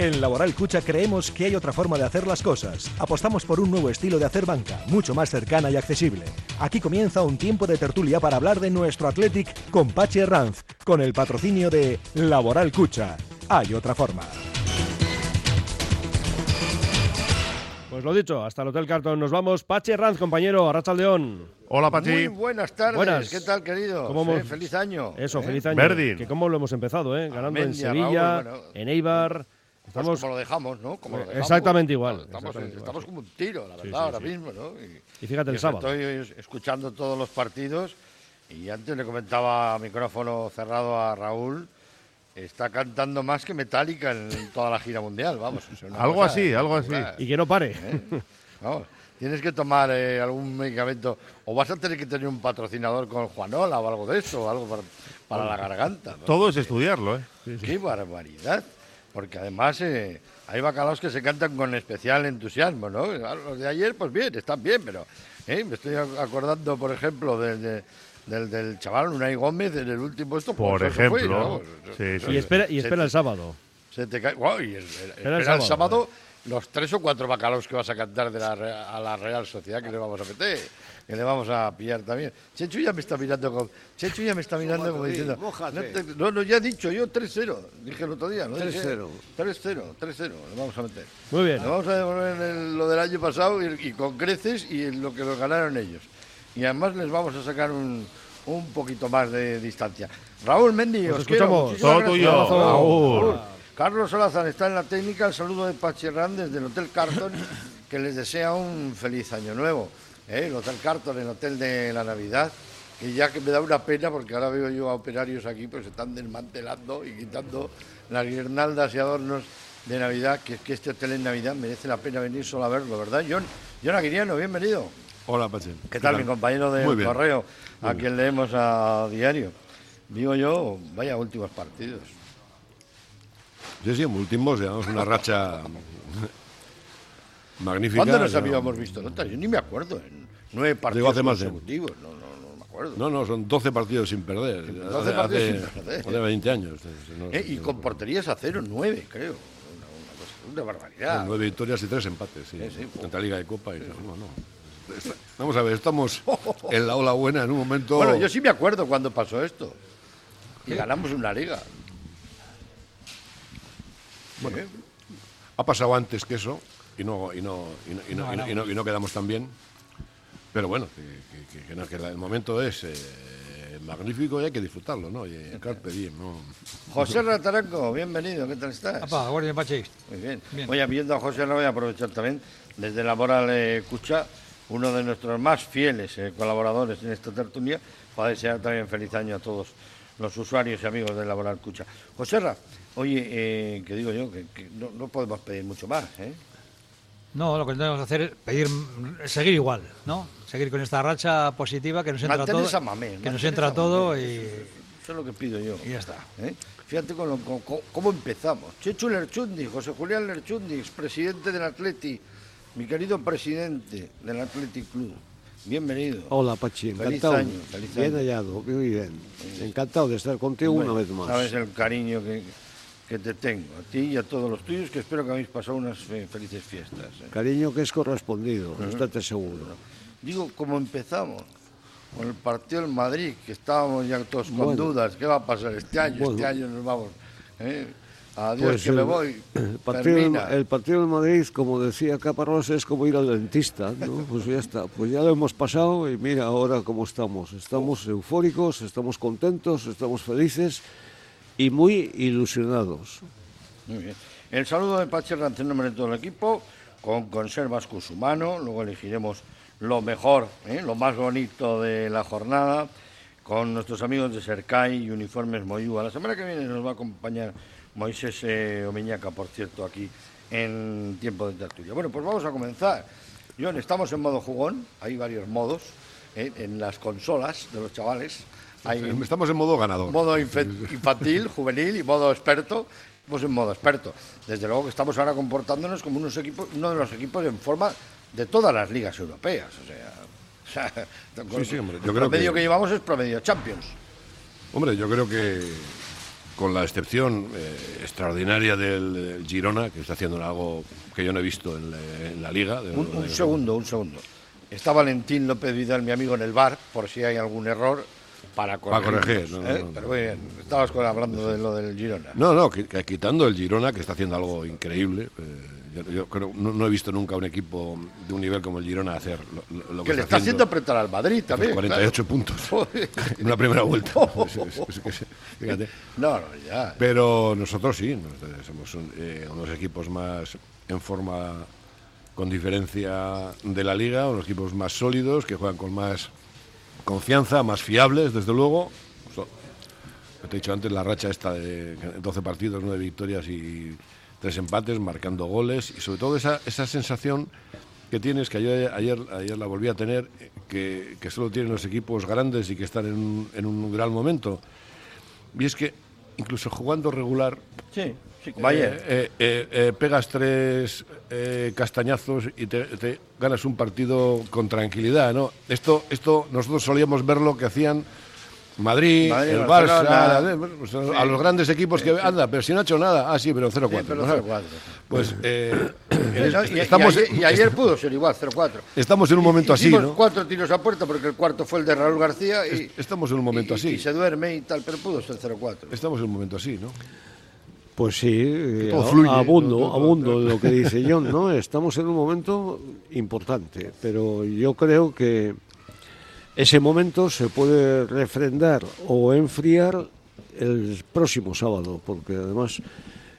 En Laboral Cucha creemos que hay otra forma de hacer las cosas. Apostamos por un nuevo estilo de hacer banca, mucho más cercana y accesible. Aquí comienza un tiempo de tertulia para hablar de nuestro Athletic con Pache Ranz, con el patrocinio de Laboral Cucha. Hay otra forma. Pues lo dicho, hasta el Hotel Carton nos vamos. Pache Ranz, compañero, Arrachaldeón. Hola, Pachi. Muy buenas tardes. Buenas. ¿Qué tal, querido? ¿Cómo hemos- feliz año. Eso, ¿eh? feliz año. Verdín. Que cómo lo hemos empezado, ¿eh? Ganando en Sevilla, Raúl, bueno. en Eibar. Pues Estamos... como lo dejamos, ¿no? Como lo dejamos. Exactamente igual, Estamos, exactamente estamos como un tiro, la verdad, sí, ahora sí. mismo, ¿no? Y, Y fíjate el sábado. Estoy escuchando todos los partidos y antes le comentaba a micrófono cerrado a Raúl. Está cantando más que Metallica en toda la gira mundial, vamos. Algo cosa así, algo así. Y que no pare. ¿eh? Vamos, tienes que tomar eh, algún medicamento o vas a tener que tener un patrocinador con Juanola o algo de eso, algo para, para la garganta. ¿no? Todo es estudiarlo, ¿eh? ¡Qué barbaridad! Porque además eh, hay bacalaos que se cantan con especial entusiasmo, ¿no? Los de ayer, pues bien, están bien, pero ¿eh? me estoy ac- acordando, por ejemplo, del, de- del, del chaval Unai Gómez en el último esto. Por pues eso fue, ejemplo. ¿no? Sí, sí. Y espera, y espera te- el sábado. Se te cae. Guau, y el- el- espera el sábado, sábado, los tres o cuatro bacalaos que vas a cantar de la, Re- a la Real Sociedad que le vamos a meter, que le vamos a pillar también. Chechu ya me está mirando como, Chechu ya me está mirando como diciendo, no, te- no, no, ya he dicho yo 3-0, dije el otro día, ¿no? 3-0. 3-0, 3-0, le vamos a meter. Muy bien. Le vamos a devolver el- lo del año pasado y, y con creces y en lo que lo ganaron ellos. Y además les vamos a sacar un, un poquito más de distancia. Raúl Mendy, os escuchamos. Todo tuyo, Raúl. Carlos Solazar está en la técnica. El saludo de Pachi Hernández del Hotel Carton, que les desea un feliz año nuevo. ¿Eh? El Hotel Carton, el hotel de la Navidad. Y ya que me da una pena, porque ahora veo yo a operarios aquí, pues se están desmantelando y quitando las guirnaldas y adornos de Navidad, que es que este hotel en Navidad merece la pena venir solo a verlo, ¿verdad, John? John Aguiriano, bienvenido. Hola, Pache. ¿Qué tal, mi compañero de Muy bien. correo, a quien leemos a diario? Digo yo, vaya últimos partidos. Sí, sí, en últimos llevamos una racha magnífica. ¿Cuándo nos habíamos visto notas? Yo ni me acuerdo. En nueve partidos hace más de- consecutivos. No, no, no me acuerdo. No, no, son 12 partidos sin perder. 12 partidos sin perder. Hace 20 años. No, Eh, y con porterías a cero, nueve, creo. Una, una cosa- una barbaridad. Nueve victorias y tres empates, sí. Sí, sí. Entre Liga y Copa. Y, no, no. Vamos a ver, estamos en la ola buena en un momento. Bueno, yo sí me acuerdo cuando pasó esto. Y ganamos una liga. Eh, Ha pasado antes que eso y no, y no, y no, y no, y no- y no- y no quedamos tan bien. Pero bueno, que, que- que- el momento es eh, magnífico y hay que disfrutarlo, ¿no? Y, carpe diem, ¿no? José Rataranco, bienvenido, ¿qué tal estás? Apa, guardia Pachi. Muy bien. Bien. Oye, viendo a José, lo voy a aprovechar también desde la Moral eh, Cucha, uno de nuestros más fieles eh, colaboradores en esta tertulia, para desear también feliz año a todos los usuarios y amigos de Laboral Cucha. José Ra, oye, eh, que digo yo, que, que no, no podemos pedir mucho más, ¿eh? No, lo que tenemos que hacer es pedir, seguir igual, ¿no? Seguir con esta racha positiva que nos entra Mantener todo, esa mamé, que nos entra esa todo y, Eso es lo que pido yo. y ya está. ¿eh? Fíjate con lo- con- con- cómo empezamos. Chechu Lerchundi, José Julián Lerchundi, presidente del Atleti, mi querido presidente del Athletic Club. Bienvenido. Hola, Pachi, Feliz año, feliz bien hallado, muy bien. Encantado de estar contigo Bueno, una vez más. Sabes el cariño que, que te tengo, a ti y a todos los tuyos, que espero que habéis pasado unas fe- felices fiestas. ¿eh? Cariño que es correspondido, estate seguro. Digo, ¿cómo empezamos? Con el partido del Madrid, que estábamos ya todos con Bueno. dudas. ¿Qué va a pasar este año? Bueno. Este año nos vamos. ¿eh? Adiós, Pues que me el- voy. El partido, del- el partido del Madrid, como decía Caparrós, es como ir al dentista, ¿no? Pues ya está, pues ya lo hemos pasado y mira ahora cómo estamos. Estamos eufóricos, estamos contentos, estamos felices y muy ilusionados. Muy bien. El saludo de Pachi en nombre de todo el equipo, con conservas Cusumano, luego elegiremos lo mejor, ¿eh? lo más bonito de la jornada, con nuestros amigos de Sercai y Uniformes Moyúa. La semana que viene nos va a acompañar Moisés eh, Omeñaca, por cierto, aquí en tiempo de tertulia. Bueno, pues vamos a comenzar. John, estamos en modo jugón, hay varios modos ¿eh? en las consolas de los chavales. Hay Estamos en modo ganador. modo infantil, juvenil y modo experto. Estamos en modo experto. Desde luego que estamos ahora comportándonos como unos equipos, uno de los equipos en forma de todas las ligas europeas. O sea, o sea, Sí, sí, hombre, yo el creo promedio que... que- llevamos es promedio Champions. Hombre, yo creo que con la excepción eh, extraordinaria del, del Girona, que está haciendo algo que yo no he visto en la, en la liga. de- Un, un de- segundo, un segundo. Está Valentín López Vidal, mi amigo, en el bar, por si hay algún error, para corregir. corregir, no, no, no. Pero muy bien, estabas hablando de lo del Girona. No, no, que- que quitando el Girona, que está haciendo algo increíble. eh, yo, yo creo, no, no he visto nunca un equipo de un nivel como el Girona hacer lo, lo- lo que le está haciendo apretar al Madrid también. 48 puntos en una primera vuelta. Fíjate. No, no, ya. Pero nosotros sí, nosotros somos un- eh, unos equipos más en forma con diferencia de la liga, unos equipos más sólidos, que juegan con más confianza, más fiables, desde luego. Te he dicho antes, la racha esta de 12 partidos, 9 victorias y 3 empates, marcando goles, y sobre todo esa, esa sensación que tienes, que ayer, ayer, ayer la volví a tener, que, que solo tienen los equipos grandes y que están en un, en un gran momento. Y es que incluso jugando regular, Sí, sí, ayer. eh, eh, eh, pegas tres castañazos y te, te ganas un partido con tranquilidad, ¿no? Esto, esto nosotros solíamos ver lo que hacían Madrid, Madrid, el. Barça, pues, a los grandes equipos que anda, pero si no ha hecho nada, ah sí, pero 0-4. Sí, pero ¿no? 0-4. Pues y, y estamos, ayer, y ayer pudo ser igual, 0-4. estamos en un momento así, Hicimos ¿no? cuatro tiros a puerta porque el cuarto fue el de Raúl García y, Es- Estamos en un momento y- así. y se duerme y tal, pero pudo ser 0-4. Estamos en un momento así, ¿no? Pues sí, eh, todo a- fluye, abundo, todo- todo- abundo en lo que dice John, ¿no? Estamos en un momento importante, pero yo creo que ese momento se puede refrendar o enfriar el próximo sábado, porque además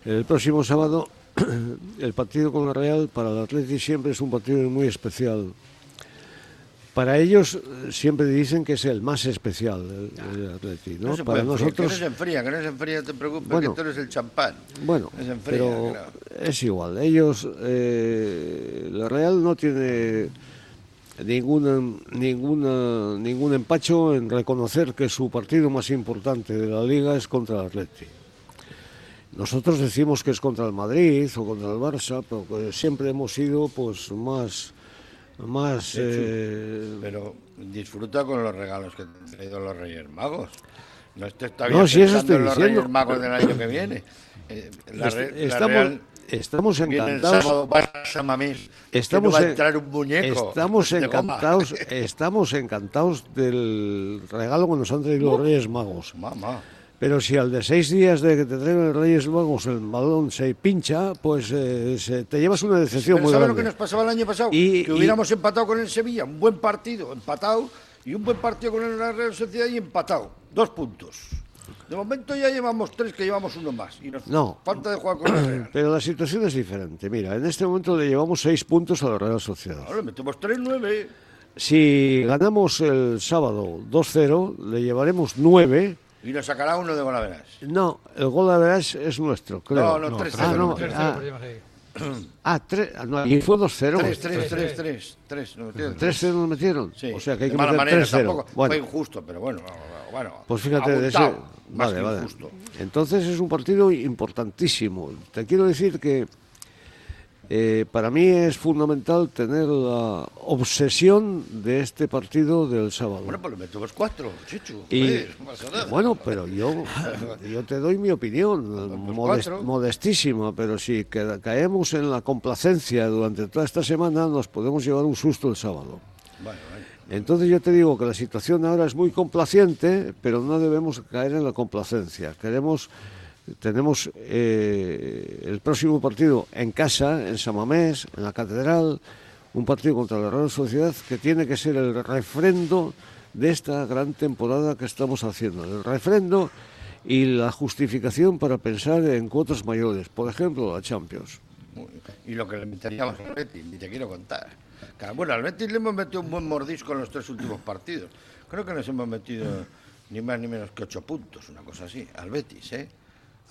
el próximo sábado el partido con la Real para el Atleti siempre es un partido muy especial. Para ellos eh, siempre dicen que es el más especial el, el Atleti, ¿no? Para nosotros Que no se enfría, que no se enfría, te preocupes, Bueno. que tú eres el champán. Bueno, No se enfría, pero claro. es igual. Ellos, eh, la Real no tiene ninguna, ninguna, ningún empacho en reconocer que su partido más importante de la liga es contra el Atleti. Nosotros decimos que es contra el Madrid o contra el Barça, pero siempre hemos sido pues más, más eh, Pero disfruta con los regalos que te han traído los Reyes Magos. No estés No, todavía si eso estoy en los diciendo. Reyes Magos del año que viene. Eh, la la estamos, Real estamos el encantados. sábado, vas a Mamés, que Estamos, no va a en- entrar un muñeco. estamos encantados, estamos encantados del regalo que nos han traído los Reyes Magos. Mamá. Pero si al de seis días de que te traigan los Reyes Magos el balón se pincha, pues eh, se- te llevas una decepción Pero muy ¿sabes lo que grande. nos pasaba el año pasado? Y- que y- hubiéramos empatado con el Sevilla, un buen partido, empatado, y un buen partido con el Real Sociedad y empatado. Dos puntos. De momento ya llevamos tres, que llevamos uno más. Y nos No. falta de jugar con el Real. Pero la situación es diferente. Mira, en este momento le llevamos seis puntos a la Real Sociedad. Ahora le metemos tres, nueve. Si ganamos el sábado 2-0, le llevaremos nueve. Y nos sacará uno de Golaveras. No, el gol de Verás es nuestro, creo. No, no, tres, Ah, cero, no, tres, ah, Perdimos ahí. ah, tres, ah, no, y fue 2-0. Tres, tres, tres, tres, tres. nos metieron 3-0 nos metieron. Sí, O sea que hay de que mala meter manera 3-0. tampoco. Bueno, Fue injusto, pero bueno, bueno. Pues fíjate, de ese... Vale, vale. injusto. Entonces es un partido importantísimo. Te quiero decir que eh, para mí es fundamental tener la obsesión de este partido del sábado. Bueno, pues le metemos cuatro, Chichu. Y- nada. Bueno, pero yo, yo te doy mi opinión, modest- modestísima, pero si ca- caemos en la complacencia durante toda esta semana, nos podemos llevar un susto el sábado. Entonces yo te digo que la situación ahora es muy complaciente, pero no debemos caer en la complacencia. Queremos, tenemos eh, el próximo partido en casa, en Samamés, en la Catedral, un partido contra la Real Sociedad que tiene que ser el refrendo de esta gran temporada que estamos haciendo. El refrendo y la justificación para pensar en cuotas mayores, por ejemplo, la Champions. Y lo que le meteríamos al Betis, ni te quiero contar. Bueno, al Betis le hemos metido un buen mordisco en los tres últimos partidos. Creo que nos hemos metido ni más ni menos que ocho puntos, una cosa así. Al Betis, ¿eh?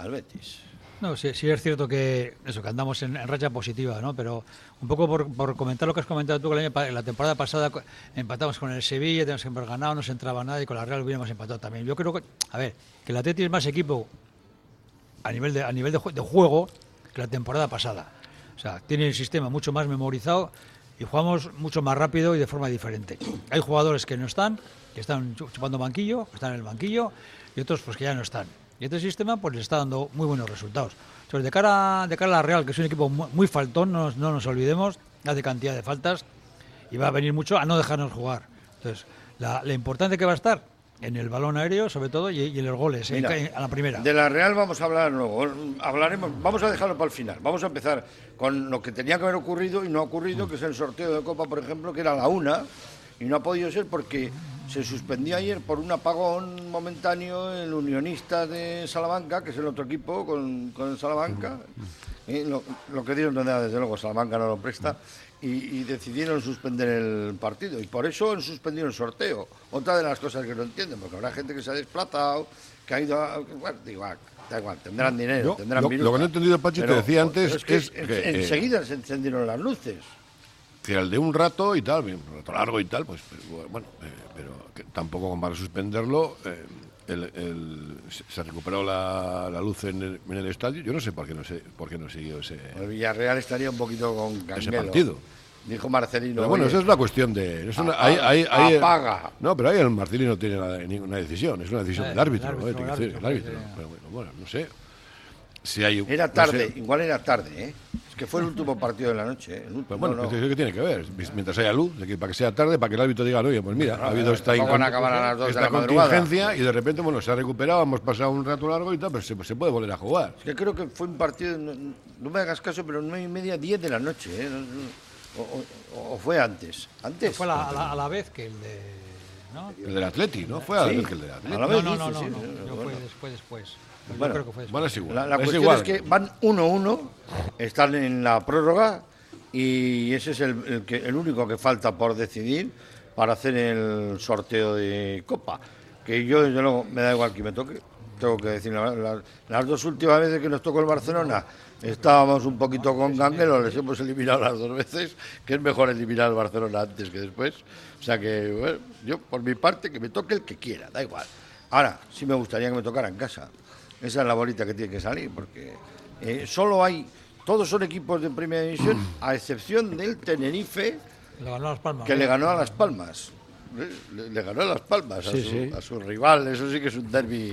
Al Betis. No, sí, es cierto que eso, que andamos en, racha positiva, ¿no? Pero un poco por, comentar lo que has comentado tú, que la temporada pasada empatamos con el Sevilla, tenemos que haber ganado, no se entraba nada y con la Real hubiéramos empatado también. Yo creo que, a ver, que el Atleti es más equipo a nivel de, a nivel de, jue- de juego que la temporada pasada. O sea, tiene el sistema mucho más memorizado y jugamos mucho más rápido y de forma diferente. Hay jugadores que no están, que están chu- chupando banquillo, están en el banquillo, y otros pues que ya no están. Y este sistema pues le está dando muy buenos resultados. Entonces, de cara, de cara a la Real, que es un equipo mu- muy faltón, no, nos- no nos olvidemos, hace cantidad de faltas y va a venir mucho a no dejarnos jugar. Entonces, la, la importante que va a estar en el balón aéreo, sobre todo, y, y en los goles, Mira, en- a la primera. De la Real vamos a hablar luego. Hablaremos, vamos a dejarlo para el final. Vamos a empezar con lo que tenía que haber ocurrido y no ha ocurrido, que es el sorteo de Copa, por ejemplo, que era la una y no ha podido ser porque se suspendió ayer por un apagón momentáneo el Unionista de Salamanca, que es el otro equipo con, con el Salamanca. Eh, lo, lo que dieron nada, desde luego, Salamanca no lo presta. Y, y decidieron suspender el partido. Y por eso han suspendido el sorteo. Otra de las cosas que no entienden, porque habrá gente que se ha desplazado, que ha ido a. Bueno, da igual, da igual, tendrán dinero, Yo- tendrán lo- minutos. lo que no he entendido, Pachi, te decía antes, pero es que, es en- que, eh, enseguida se encendieron las luces. Que el de un rato y tal, un rato largo y tal, pues bueno, eh, pero que tampoco para suspenderlo. eh, el- el- se- recuperó la, la luz en el, en el estadio. Yo no sé por qué no sé por qué no siguió ese, El Villarreal estaría un poquito con ese partido. Dijo Marcelino. Pero bueno, "Oye, esa es la cuestión de. es una- apaga, ahí- apaga. No, pero ahí el Martínez no tiene nada- ninguna decisión, es una decisión Eh, del árbitro. el ¿no? árbitro, Tiene que el árbitro. Pero bueno, bueno, no sé. Si hay, Era no tarde, sé. igual era tarde, ¿eh? Es que fue el último partido de la noche. ¿eh? El último, Pues bueno, no, no. ¿qué, tiene que ver? Mientras haya luz, para que sea tarde, para que el árbitro diga, oye, pues mira, ha habido esta, van a acabar a las dos de la madrugada". contingencia y de repente, bueno, se ha recuperado, hemos pasado un rato largo y tal, pero se, se puede volver a jugar. Es que creo que fue un partido, no, no me hagas caso, pero nueve y media, diez de la noche, ¿eh? O, o- o fue antes. ¿Antes? Fue a la, a la- a la vez que el de. ¿No? El del Atleti, ¿no? Fue Sí, el del a Atleti. la No, vez no, no, no, sí, no, bueno. fue después, después. Yo Bueno, creo que fue después. Bueno, es igual. La, la es cuestión igual. es que van 1-1, están en la prórroga y ese es el, el que, el único que falta por decidir para hacer el sorteo de Copa. Que yo, desde luego, me da igual que me toque. Tengo que decir, la- la- las dos últimas veces que nos tocó el Barcelona estábamos un poquito con Ganguelo, les hemos eliminado las dos veces, que es mejor eliminar al Barcelona antes que después. O sea que, bueno, yo por mi parte, que me toque el que quiera, da igual. Ahora, sí me gustaría que me tocara en casa. Esa es la bolita que tiene que salir, porque eh, solo hay, todos son equipos de primera división, a excepción del Tenerife, Le ganó a Las Palmas. que le ganó a Las Palmas. Le, le ganó a Las Palmas, a, Sí, su, sí. a su rival, eso sí que es un derbi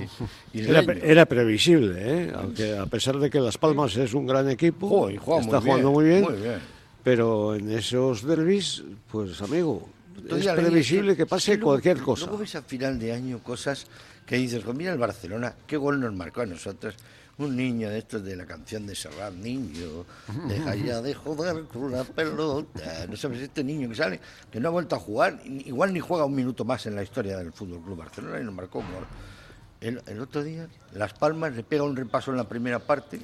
Era, pre- era previsible, ¿eh? aunque a pesar de que Las Palmas es un gran equipo, Joder, y juega está muy jugando bien, muy bien, muy bien. pero en esos derbis, pues amigo, es previsible que pase luego- cualquier cosa. Luego ves a final de año cosas que dices, pues mira el Barcelona, qué gol nos marcó a nosotros. Un niño de estos de la canción de Serrat, niño, deja ya de joder con la pelota. No sabes, este niño que sale, que no ha vuelto a jugar, igual ni juega un minuto más en la historia del Fútbol Club Barcelona y nos marcó un gol. El, el otro día, Las Palmas le pega un repaso en la primera parte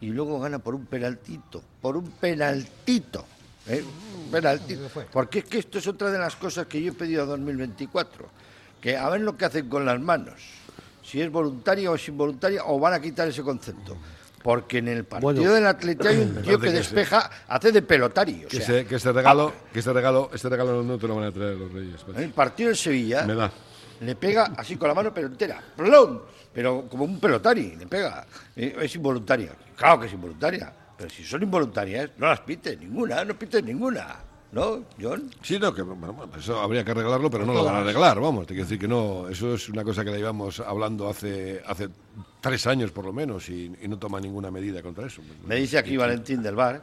y luego gana por un penaltito, por un penaltito. ¿eh? Un penaltito. Porque es que esto es otra de las cosas que yo he pedido a 2024, que a ver lo que hacen con las manos, si es voluntaria o es involuntaria, o van a quitar ese concepto. Porque en el partido Bueno. del Atleti hay un tío que que despeja, hace de pelotario. o Que, este regalo, que este regalo, este regalo no te lo van a traer los Reyes. Pachi. en el partido del Sevilla Me da. le pega así con la mano pero entera, ¡plum! pero como un pelotari, le pega. Eh, Es involuntaria. Claro que es involuntaria, pero si son involuntarias, no las pites ninguna, no pites ninguna. ¿No, John? Sí, no, que bueno, eso habría que arreglarlo, pero no lo van a arreglar, vamos. Te quiero decir que no, eso es una cosa que la llevamos hablando hace, hace tres años por lo menos y, y no toma ninguna medida contra eso. Me dice aquí Valentín del Bar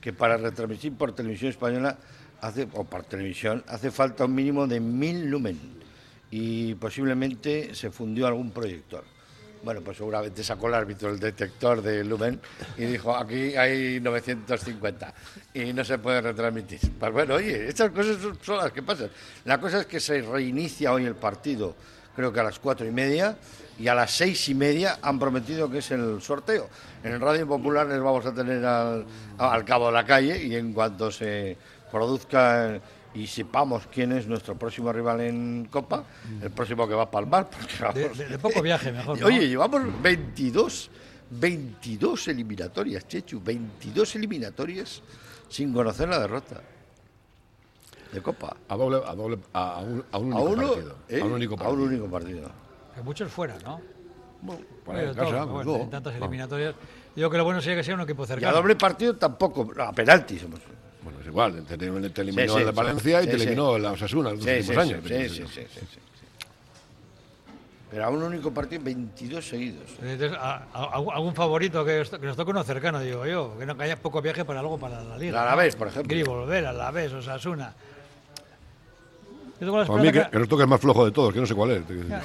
que para retransmitir por televisión española hace, o por televisión hace falta un mínimo de mil lumen y posiblemente se fundió algún proyector. Bueno, pues seguramente sacó el árbitro el detector de lumen y dijo, aquí hay 950 y no se puede retransmitir. Pues bueno, oye, estas cosas son, las que pasan. La cosa es que se reinicia hoy el partido, creo que a las cuatro y media, y a las seis y media han prometido que es el sorteo. En el Radio Popular les vamos a tener al, al cabo de la calle y en cuanto se produzca y sepamos quién es nuestro próximo rival en Copa, el próximo que va a palmar. Porque De, vamos, de- de poco viaje, mejor. ¿no? Oye, llevamos 22, 22 eliminatorias, Chechu, 22 eliminatorias sin conocer la derrota de Copa. A doble, a doble, a, a un, a un A único uno, partido. ¿eh? A un único A partido. un único partido. Que muchos fuera, ¿no? Por ahí en casa, todo, bueno, todo. en tantas eliminatorias. Digo que lo bueno sería que sea un equipo Y a cercano. doble partido tampoco, a penaltis. hemos- Bueno, es igual, te, te- te eliminó Sí, sí, el de sí. Valencia y Sí, te sí. eliminó la Osasuna en los Sí, últimos sí, años. sí, pero sí, sí, sí. Era un único partido, 22 seguidos. Entonces, a- a- algún favorito que, que nos toque uno cercano, digo yo, que no que haya poco viaje para algo para la liga. El Alavés, por ejemplo. Gris volver, Alavés, Osasuna. Yo la Para mí, que, que nos toca el más flojo de todos, que no sé cuál es.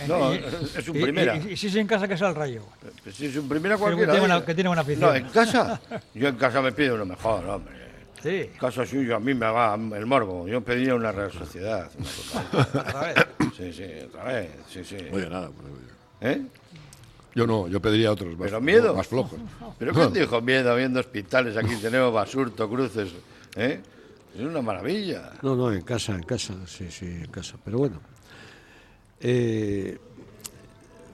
No, y- es un y- primera. Y, y si es en casa que sea el rayo. Pues si es un primera Que cualquiera. tiene oye. una- que tiene buena afición. No, en casa. Yo en casa me pido lo mejor, hombre. Sí. En casa suyo a mí me haga el morbo. Yo pediría una Real Sociedad. una cosa. Otra vez. Sí, sí, otra vez. Sí, sí. Oye, nada. pues, ¿Eh? Yo no, yo pediría otros más, Pero miedo. más flojos. ¿Pero qué dijo miedo viendo hospitales? Aquí tenemos Basurto, Cruces. ¿eh? Es una maravilla. No, no, en casa, en casa, sí, sí, en casa. Pero bueno, eh,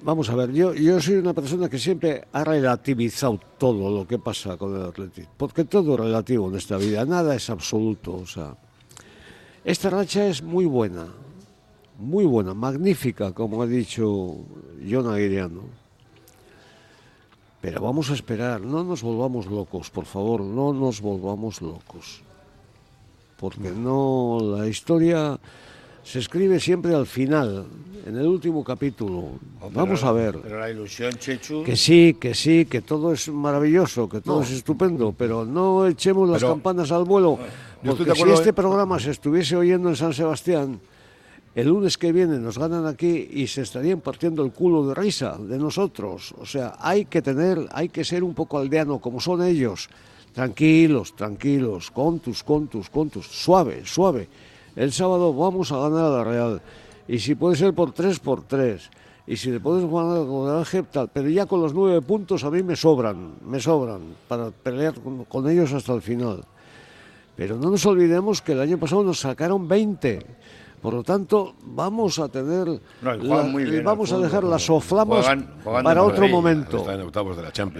vamos a ver, yo, yo soy una persona que siempre ha relativizado todo lo que pasa con el Atlético, porque todo es relativo en esta vida, nada es absoluto. O sea, esta racha es muy buena, muy buena, magnífica, como ha dicho John Aguiriano. Pero vamos a esperar, no nos volvamos locos, por favor, no nos volvamos locos porque no la historia se escribe siempre al final, en el último capítulo. Oh, Vamos pero- a ver. Pero la ilusión, Chechu. Que sí, que sí, que todo es maravilloso, que todo es estupendo, pero no echemos las Pero- campanas al vuelo, porque si este programa se estuviese oyendo en San Sebastián, el lunes que viene nos ganan aquí y se estarían partiendo el culo de risa de nosotros. O sea, hay que tener, hay que ser un poco aldeano como son ellos. Tranquilos, tranquilos, contus, contus, contus, suave, suave. El sábado vamos a ganar a la Real. Y si puede ser por tres, por tres. Y si le puedes ganar con el Ángel, tal. Pero ya con los nueve puntos a mí me sobran, me sobran para pelear con, con ellos hasta el final. Pero no nos olvidemos que el año pasado nos sacaron 20. Por lo tanto, vamos a tener. No, la- muy bien vamos a dejar las soflamas Juegan- juegan de para otro momento.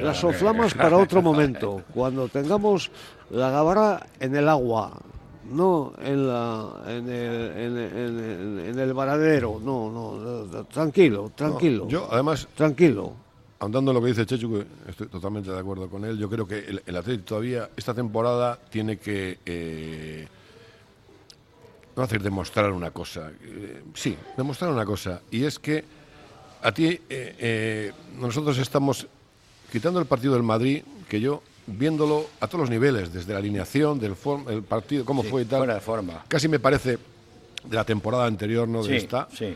La. Las soflamas para otro momento, cuando tengamos la gabarra en el agua, no en, la, en, el, en, en- en el varadero, no, no, tranquilo, tranquilo, Yo, además, tranquilo. Andando en lo que dice Chechu, que estoy totalmente de acuerdo con él, yo creo que el, el Atlético todavía, esta temporada, tiene que. eh, no hacer demostrar una cosa. eh, sí, demostrar una cosa. Y es que a ti, eh, eh, nosotros estamos quitando el partido del Madrid, que yo, viéndolo a todos los niveles, desde la alineación, del form- el partido, cómo Sí, fue y tal, fuera de forma. casi me parece de la temporada anterior, no de Sí, esta. sí.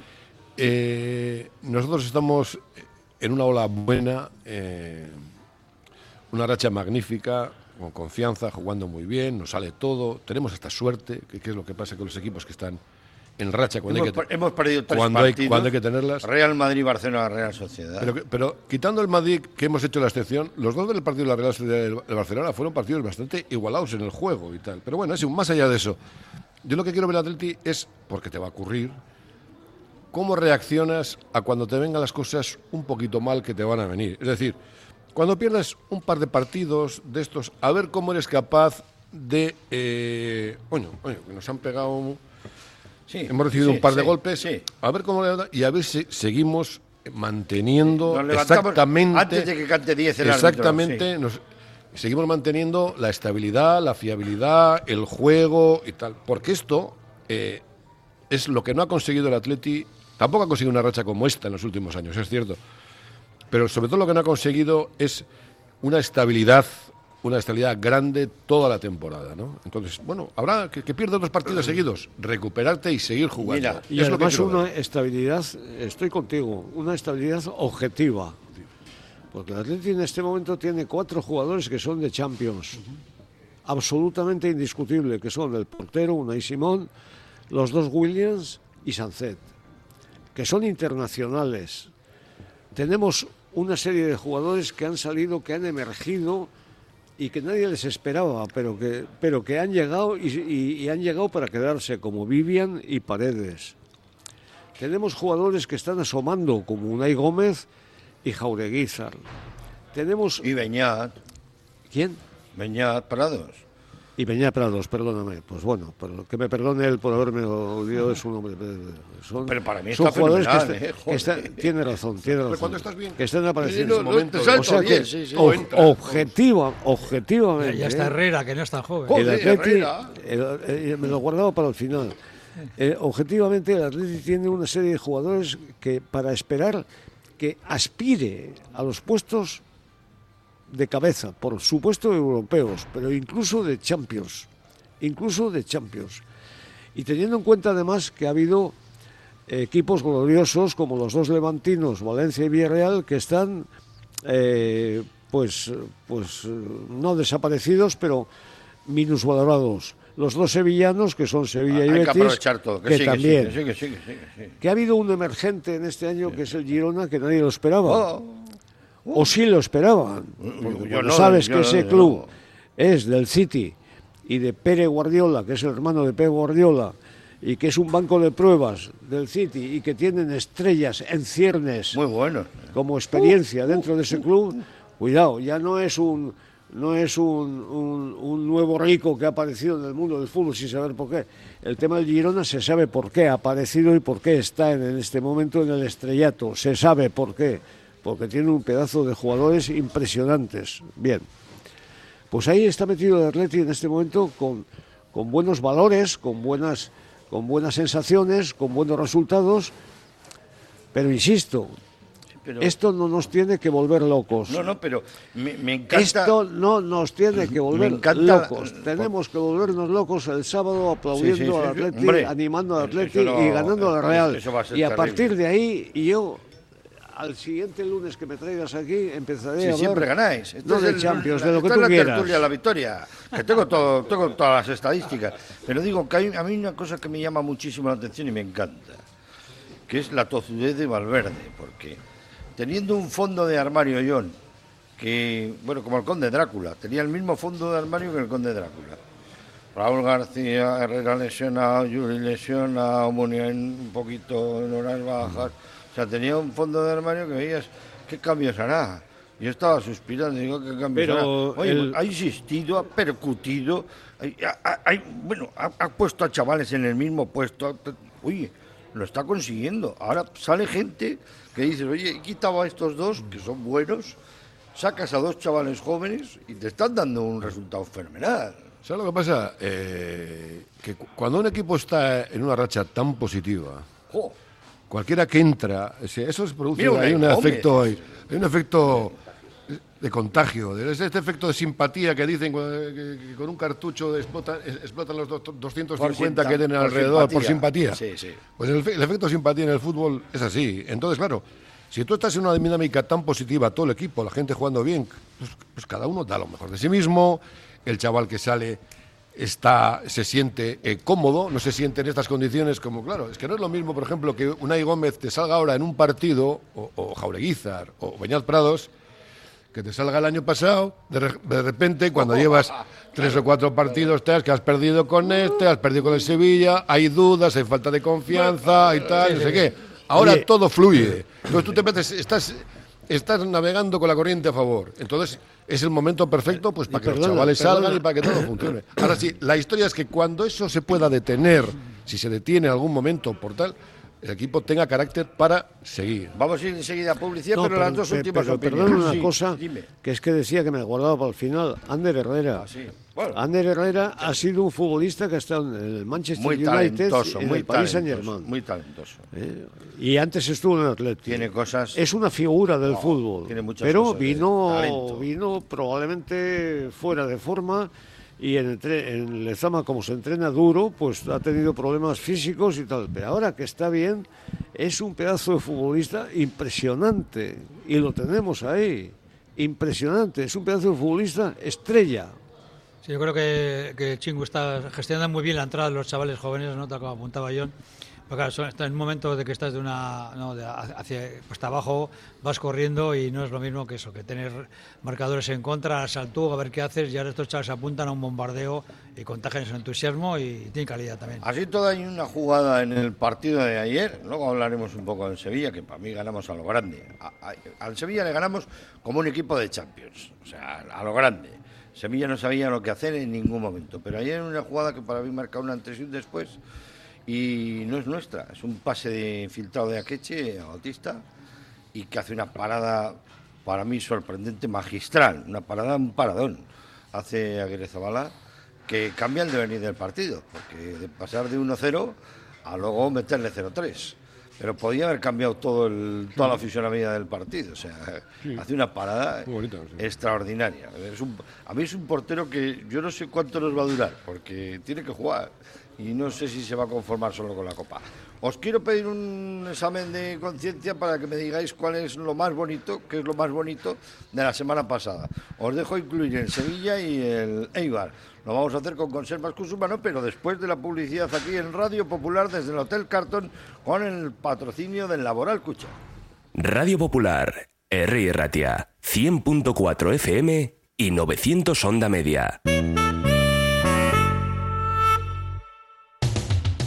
Eh, nosotros estamos en una ola buena, eh, una racha magnífica, con confianza, jugando muy bien, nos sale todo, tenemos esta suerte, que, que es lo que pasa con los equipos que están en racha cuando, Hemos, hay, que, hemos perdido tres cuando, hay, cuando hay que tenerlas. Real Madrid, Barcelona, Real Sociedad. Pero, quitando el Madrid, que hemos hecho la excepción, los dos del partido de la Real Sociedad de Barcelona fueron partidos bastante igualados en el juego y tal. Pero bueno, es más allá de eso. Yo lo que quiero ver Atleti es, porque te va a ocurrir, cómo reaccionas a cuando te vengan las cosas un poquito mal que te van a venir. Es decir, cuando pierdas un par de partidos de estos, a ver cómo eres capaz de... Eh, coño, coño, que nos han pegado... Sí, Hemos recibido sí, un par de sí, golpes. A ver cómo le- y a ver si seguimos manteniendo exactamente antes de que cante 10 el árbitro, exactamente nos- seguimos manteniendo la estabilidad, la fiabilidad, el juego y tal, porque esto eh, es lo que no ha conseguido el Atleti, tampoco ha conseguido una racha como esta en los últimos años, es cierto. Pero sobre todo lo que no ha conseguido es una estabilidad, una estabilidad grande toda la temporada, ¿no? Entonces, bueno, habrá que, que pierda dos partidos seguidos, recuperarte y seguir jugando. Mira, Y Es lo que una ver. estabilidad, estoy contigo, una estabilidad objetiva. Porque el Atleti en este momento tiene cuatro jugadores que son de Champions. Absolutamente indiscutible, que son el portero, Unai Simón, los dos Williams y Sancet, que son internacionales. Tenemos una serie de jugadores que han salido, que han emergido y que nadie les esperaba, pero que, pero que han llegado y, y- y han llegado para quedarse, como Vivian y Paredes. Tenemos jugadores que están asomando, como Unai Gómez y Jaureguizar. Tenemos... Y Beñat, ¿Quién? Beñat Prados. Y Peña Prados, perdóname. Pues bueno, pero que me perdone él por haberme olvidado de su nombre. Son, Pero para mí son está jugadores que, están- ¿eh? que Joder. tiene razón, tiene razón. cuando estás bien. Que están apareciendo. Sí, no, no, momentos. te salto o sea bien, que, sí, sí. No entra. objetiva, objetivamente. Ya está ¿eh? Herrera, que no es tan joven. Joder, el Atleti, Herrera. el- eh, me lo guardaba para el final. Eh, objetivamente, el Atleti tiene una serie de jugadores que para esperar que aspire a los puestos de cabeza, por supuesto europeos, pero incluso de Champions, incluso de Champions. Y teniendo en cuenta además que ha habido equipos gloriosos como los dos levantinos, Valencia y Villarreal, que están eh, pues, pues no desaparecidos, pero minusvalorados. Los dos sevillanos, que son Sevilla y Hay que Betis, todo. Que, que sigue, también. sigue, sigue. Que ha habido un emergente en este año, que es el Girona, que nadie lo esperaba. Oh, O sí lo esperaban. yo Porque cuando no, sabes yo que no, ese yo club es del City y de Pere Guardiola, que es el hermano de Pep Guardiola, y que es un banco de pruebas del City y que tienen estrellas en ciernes muy bueno. como experiencia dentro de ese club, cuidado, ya no es un no es un, un- un nuevo rico que ha aparecido en el mundo del fútbol sin saber por qué. El tema del Girona se sabe por qué ha aparecido y por qué está en, en este momento en el estrellato. Se sabe por qué, porque tiene un pedazo de jugadores impresionantes. Bien, pues ahí está metido el Atleti en este momento con, con buenos valores, con buenas, con buenas sensaciones, con buenos resultados. Pero insisto, Pero- esto no nos tiene que volver locos. No, no, pero me, me encanta. Esto no nos tiene que volver locos. Tenemos que volvernos locos el sábado aplaudiendo Sí, sí, sí, al. Atleti, Hombre, animando al Atleti no- y ganando al Real. y a terrible. partir de ahí, yo al siguiente lunes que me traigas aquí empezaré Sí, a hablar siempre ganáis. Esto no es de el- Champions, la- de lo que esta tú es la quieras. tertulia, la victoria. Que tengo, todo, tengo todas las estadísticas. Pero digo que hay, a mí una cosa que me llama muchísimo la atención y me encanta, que es la tozudez de Valverde. Porque teniendo un fondo de armario, John, que, bueno, como el conde Drácula, tenía el mismo fondo de armario que el conde Drácula. Raúl García, Herrera lesionado, Yuri lesionado, Muniain un poquito en horas bajas. O sea, tenía un fondo de armario que veías, ¿qué cambios hará? Yo estaba suspirando, digo, ¿qué cambios Pero hará? Oye, el- ha insistido, ha percutido, ha, ha- ha- bueno, ha, ha puesto a chavales en el mismo puesto. Oye, lo está consiguiendo. Ahora sale gente que dice, oye, he quitado a estos dos, que son buenos, sacas a dos chavales jóvenes y te están dando un resultado fenomenal. ¿Sabes lo que pasa? Eh, que cu- cuando un equipo está en una racha tan positiva, Jo, cualquiera que entra, eso se produce, Mira, hay un efecto, hay, hay un efecto de contagio, de este, efecto de simpatía que dicen cu- que, que con un cartucho explota- explotan los do- 250 Por que tienen por alrededor por simpatía. Sí, sí. Pues el, el efecto simpatía en el fútbol es así. Entonces, claro, si tú estás en una dinámica tan positiva, todo el equipo, la gente jugando bien, pues, pues cada uno da lo mejor de sí mismo, el chaval que sale está se siente eh, cómodo, no se siente en estas condiciones como, claro, es que no es lo mismo, por ejemplo, que Unai Gómez te salga ahora en un partido, o, o Jaureguizar, o Beñat Prados, que te salga el año pasado, de, re- de repente, cuando llevas tres o cuatro partidos, te has, que has perdido con este, has perdido con el Sevilla, hay dudas, hay falta de confianza y tal, no sé qué. Ahora Oye. todo fluye. Entonces tú te metes, estás, estás navegando con la corriente a favor. Entonces es el momento perfecto pues para que los perdona, chavales salgan y para que todo funcione. Ahora sí, la historia es que cuando eso se pueda detener, si se detiene en algún momento por tal, el equipo tenga carácter para seguir. Vamos a ir enseguida a publicidad, No, pero, las dos últimas pero opiniones. perdona una Sí, cosa, dime. que es que decía que me guardaba para el final. Ander Herrera. Ah, sí. Bueno. Ander Herrera ha sido un futbolista que ha estado en el Manchester Muy United y en muy el Paris Saint talentoso, Germain. muy talentoso. Y antes estuvo en el Atlético. Tiene cosas- Es una figura del fútbol. tiene muchas pero cosas vino, vino probablemente fuera de forma y en, en Lezama, como se entrena duro, pues ha tenido problemas físicos y tal. Pero ahora que está bien, es un pedazo de futbolista impresionante. Y lo tenemos ahí. Impresionante. Es un pedazo de futbolista estrella. Sí, yo creo que, que Chingu está gestionando muy bien la entrada de los chavales jóvenes, ¿no? Tal como apuntaba John. Pero claro, está en un momento de que estás de una no, de hacia pues abajo, vas corriendo y no es lo mismo que eso, que tener marcadores en contra, saltó, a ver qué haces y ahora estos chavales apuntan a un bombardeo y contagian su entusiasmo y tienen calidad también. Así todo hay una jugada en el partido de ayer, luego hablaremos un poco del Sevilla, que para mí ganamos a lo grande. A- a- al Sevilla le ganamos como un equipo de Champions, o sea, a lo grande. Sevilla no sabía lo que hacer en ningún momento, pero ayer una jugada que para mí marca un antes y un después, y no es nuestra, es un pase de infiltrado de Akeche, a Bautista, y que hace una parada para mí sorprendente, magistral, una parada, un paradón, hace Aguirre Zabala, que cambia el devenir del partido, porque de pasar de 1-0 a luego meterle 0-3. pero podía haber cambiado todo el, toda la fisonomía del partido. O sea, hace una parada Muy bonito, sí. extraordinaria. Es un- a mí es un portero que yo no sé cuánto nos va a durar, porque tiene que jugar y no sé si se va a conformar solo con la Copa. Os quiero pedir un examen de conciencia para que me digáis cuál es lo más bonito, qué es lo más bonito de la semana pasada. Os dejo incluir el Sevilla y el Eibar. Lo vamos a hacer con Conservas Cusumano, pero después de la publicidad aquí en Radio Popular desde el Hotel Carton con el patrocinio del Laboral Cucha. Radio Popular, R. Ratia, 100.4 FM y 900 Onda Media.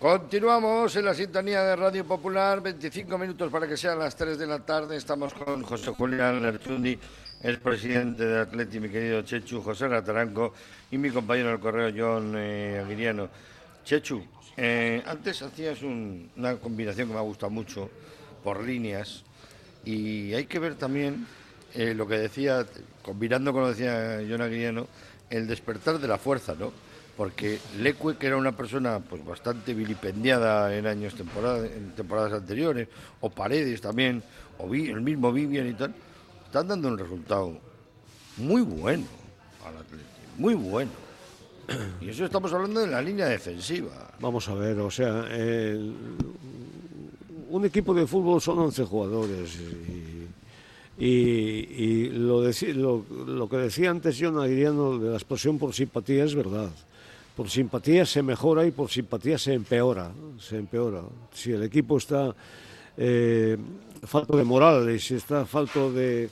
Continuamos en la sintonía de Radio Popular, 25 minutos para que sean las 3 de la tarde. Estamos con José Julián Lerchundi, el presidente de Atleti, mi querido Chechu, José Rataranco y mi compañero del correo, John eh, Aguiriano. Chechu, eh, antes hacías un- una combinación que me ha gustado mucho por líneas y hay que ver también eh, lo que decía, combinando con lo que decía John Aguiriano, el despertar de la fuerza, ¿no? Porque Leque, que era una persona pues bastante vilipendiada en años temporada, en temporadas anteriores, o Paredes también, o Vi- el mismo Vivian y tal, están dando un resultado muy bueno al Atlético, muy bueno. Y eso estamos hablando de la línea defensiva. Vamos a ver, o sea, un equipo de fútbol son 11 jugadores y, lo, deci- lo, que decía antes John Adriano de la explosión por simpatía es verdad. Por simpatía se mejora y por simpatía se empeora. Se empeora. Si el equipo está eh, falto de moral y si está falto de,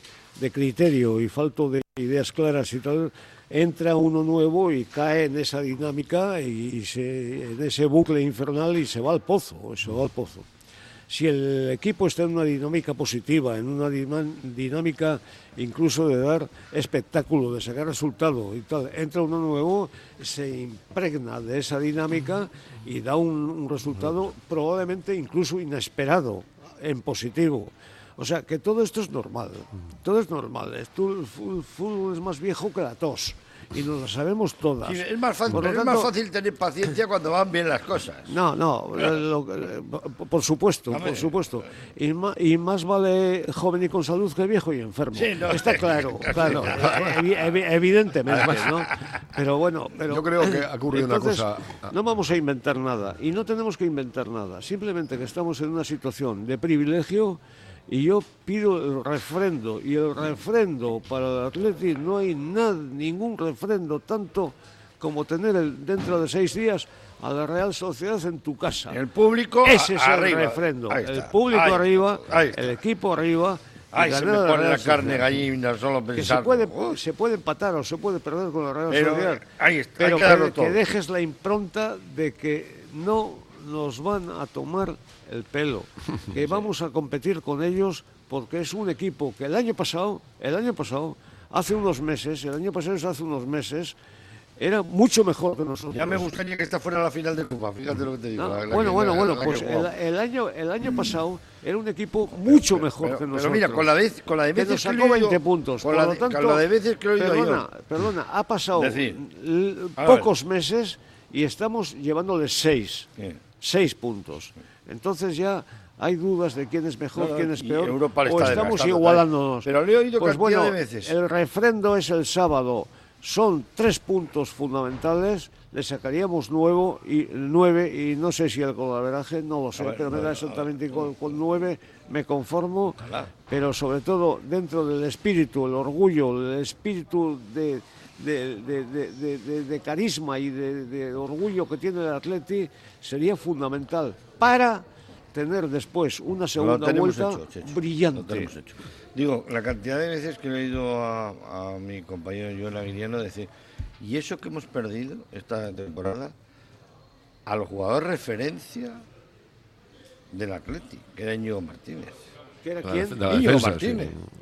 criterio y falto de ideas claras y tal, entra uno nuevo y cae en esa dinámica y, y se, en ese bucle infernal y se va al pozo, se va al pozo. Si el equipo está en una dinámica positiva, en una dinámica incluso de dar espectáculo, de sacar resultado y tal, entra uno nuevo, se impregna de esa dinámica y da un, resultado probablemente incluso inesperado, en positivo. O sea, que todo esto es normal, todo es normal. El fútbol es más viejo que la tos y nos lo sabemos todas. Sí, es más fácil, Por lo pero es más tanto- fácil tener paciencia cuando van bien las cosas. no, no, eh, lo- eh, por supuesto, por supuesto. Y, ma- y más vale joven y con salud que viejo y enfermo. Sí, no, Está claro, claro, evi- evi- evidentemente, ¿no? Pero bueno, pero Yo creo que ha ocurrido una cosa- No vamos a inventar nada y no tenemos que inventar nada. Simplemente que estamos en una situación de privilegio y yo pido el refrendo y el refrendo para el Atleti no hay nada, ningún refrendo tanto como tener el, dentro de seis días a la Real Sociedad en tu casa. El público Ese es a- el arriba. refrendo. El público Ahí- arriba, ahí el equipo arriba. Ay, se me pone la carne gallina solo Que se pensar. puede, se puede empatar o se puede perder con la Real Pero, Sociedad. ahí está, pero hay que que, que dejes la impronta de que no nos van a tomar el pelo, que vamos a competir con ellos porque es un equipo que el año pasado, el año pasado, hace unos meses, el año pasado es hace unos meses, era mucho mejor que nosotros. Ya me gustaría que esta fuera la final de Copa, fíjate lo que te digo. No, la- la bueno, que- bueno, la- bueno, pues el, año, el año pasado era un equipo mucho mejor pero- que pero nosotros. mira, con la de- con la de que veces nos que sacó oído- 20 puntos. con Por lo de- con tanto, la de veces que he oído yo. perdona, perdona, ha pasado Decir. pocos meses y estamos llevándole 6. 6 puntos. Entonces ya hay dudas de quién es mejor, No, quién es peor. Europa o estamos igualándonos. Pero le he oído pues bueno, de veces. El refrendo es el sábado. Son tres puntos fundamentales. Le sacaríamos nuevo y nueve y no sé si el colaveraje, no lo sé, ver, pero me da exactamente con, con nueve me conformo. Ojalá. Pero sobre todo dentro del espíritu, el orgullo, el espíritu de, de, de- de- de- de- de carisma y de, de orgullo que tiene el Atleti sería fundamental para tener después una segunda vuelta hecho, brillante. lo tenemos hecho. Digo, la cantidad de veces que le he oído a, a mi compañero Joel Aguiriano decir, ¿y eso que hemos perdido esta temporada? Al jugador referencia del Atleti, que era Íñigo Martínez. ¿Que era quién? Íñigo Martínez. sí.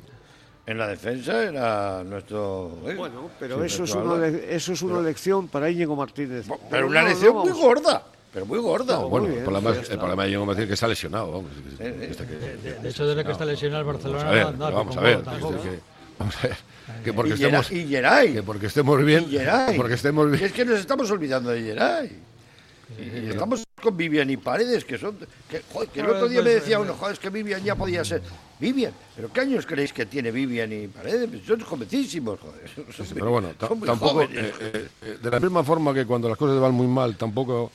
En la defensa era nuestro... eh, Bueno, pero eso, es una, eso es una Pero- lección para Íñigo Martínez. Pero una no, lección no, muy gorda, pero muy gorda. No, bueno, bien, el problema, es- el problema de Diego Martínez es que está lesionado. Vamos, que- Eh, está que- De hecho, desde que está lesionado el Barcelona, Vamos a ver, vamos a como ver. que- que- vamos a ver, que porque Y estemos, y Geray. que porque estemos bien, Y porque estemos bien. Es que nos estamos olvidando de Geray. Y, y estamos con Vivian y Paredes, que son. Que, joder, que el otro día me decía uno, joder, es que Vivian ya podía ser. Vivian, ¿pero qué años creéis que tiene Vivian y Paredes? Pues son jovencísimos, joder. Sí, pero bueno, tampoco, eh, eh, eh, de la misma forma que cuando las cosas van muy mal, tampoco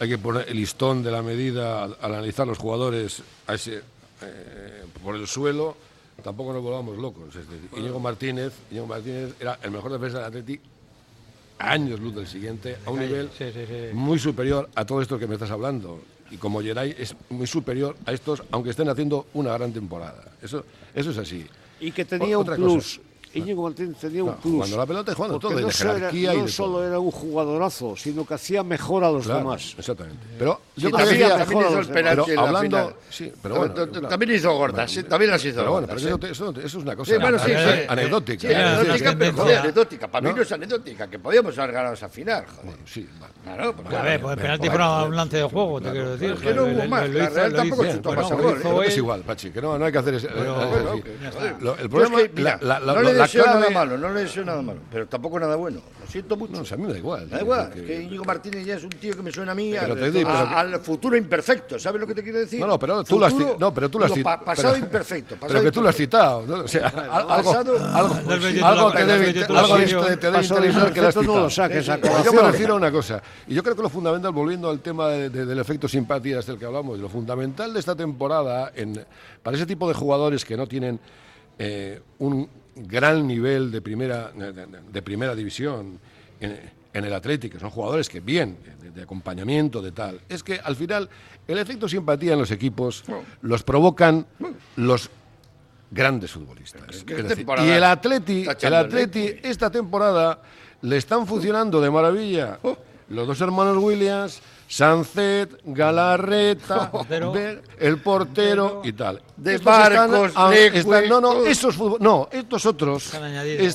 hay que poner el listón de la medida al, al analizar los jugadores a ese, eh, por el suelo, tampoco nos volvamos locos. Es decir, Íñigo Martínez, Íñigo Martínez era el mejor defensa del Atleti años luz del siguiente, a un nivel Sí, sí, sí. muy superior a todo esto que me estás hablando. Y como Geray es muy superior a estos, aunque estén haciendo una gran temporada. Eso, eso es así. Y que tenía O- un otra plus. cosa. Íñigo Martínez tenía un plus. jugando la pelota jugando todo, no, de solo era- jerarquía y no de solo todo. era un jugadorazo, sino que hacía mejor a los Claro, demás. Exactamente. Pero yo creo también, que también mejor a hizo penalti en la hablando- final. sí, pero bueno, T- t- claro. También hizo gordas, sí, también las hizo Pero bueno, gordas. pero ¿eh? eso, eso- eso es una cosa Sí, bueno, sí, ane- sí. anecdótica. Sí, anecdótica, es pero que- joder, anecdótica. Para mí ¿No? es anecdótica, que podíamos haber ganado esa final, joder. sí. Claro, A ver, pues el penalti fue un lance de juego, te quiero decir. es que no hubo más, la Real tampoco chutó más a gol, ¿eh? Es igual, Pachi, que no, no hay que hacer ese. Pero- es Bueno, decir, que- ya joder. lo- el problema, la deseo nada malo, no le deseo nada malo, pero tampoco nada bueno. Lo siento mucho. No, o sea, a mí me da igual. Da igual, Que- es que Íñigo Martínez ya es un tío que me suena a mí Pero al, te digo, a- pero- al futuro imperfecto, ¿sabes lo que te quiero decir? No, no, pero tú lo has Futuro- ci- no, pero tú lo has citado. pa- pasado imperfecto. Pasado Pero que tú lo has imperfecto. citado, ¿no? O sea, al- algo, del debe, te, debe interesar que lo has imperfecto no citado. lo saques a Yo me refiero a una cosa, y yo creo que lo fundamental, volviendo al tema de- de- del efecto simpatía del que hablamos, lo fundamental de esta temporada en, para ese tipo de jugadores que no tienen eh, un gran nivel de primera, de, primera división en, en el Atlético, son jugadores que bien, de, de acompañamiento, de tal, es que al final el efecto simpatía en los equipos los provocan los grandes futbolistas. Decir, y el Atleti, el Atleti esta temporada le están funcionando de maravilla. Oh. Los dos hermanos Williams Sancet, Galarreta, el portero y tal. De Estos están- Leque, están- no, no, futbol- no, estos otros es-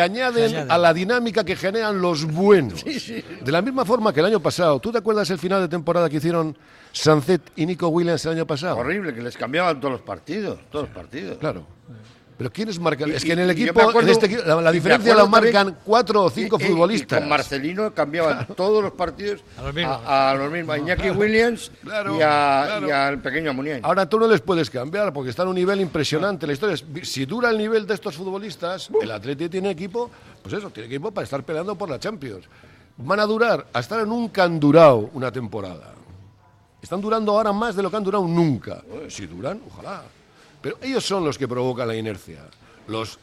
añaden Se añaden. a la dinámica que generan los buenos. De la misma forma que el año pasado. ¿Tú te acuerdas el final de temporada que hicieron Sancet y Nico Williams el año pasado? Horrible, que les cambiaban todos los partidos. Todos los partidos. Claro. Pero ¿quiénes marcan? Y- es que en el equipo, acuerdo- en este equipo, la, diferencia la marcan también- cuatro o cinco y- futbolistas. Y con Marcelino cambiaban todos los partidos A los mismos. a, a los mismos, a Iñaki Williams Claro, y, a- claro. y al pequeño Muniain. Ahora tú no les puedes cambiar porque están a un nivel impresionante. La historia es, si dura el nivel de estos futbolistas, el Atleti tiene equipo, pues eso, tiene equipo para estar peleando por la Champions. Van a durar, hasta ahora nunca han durado una temporada. Están durando ahora más de lo que han durado nunca. Si duran, ojalá. Pero ellos son los que provocan la inercia. Los,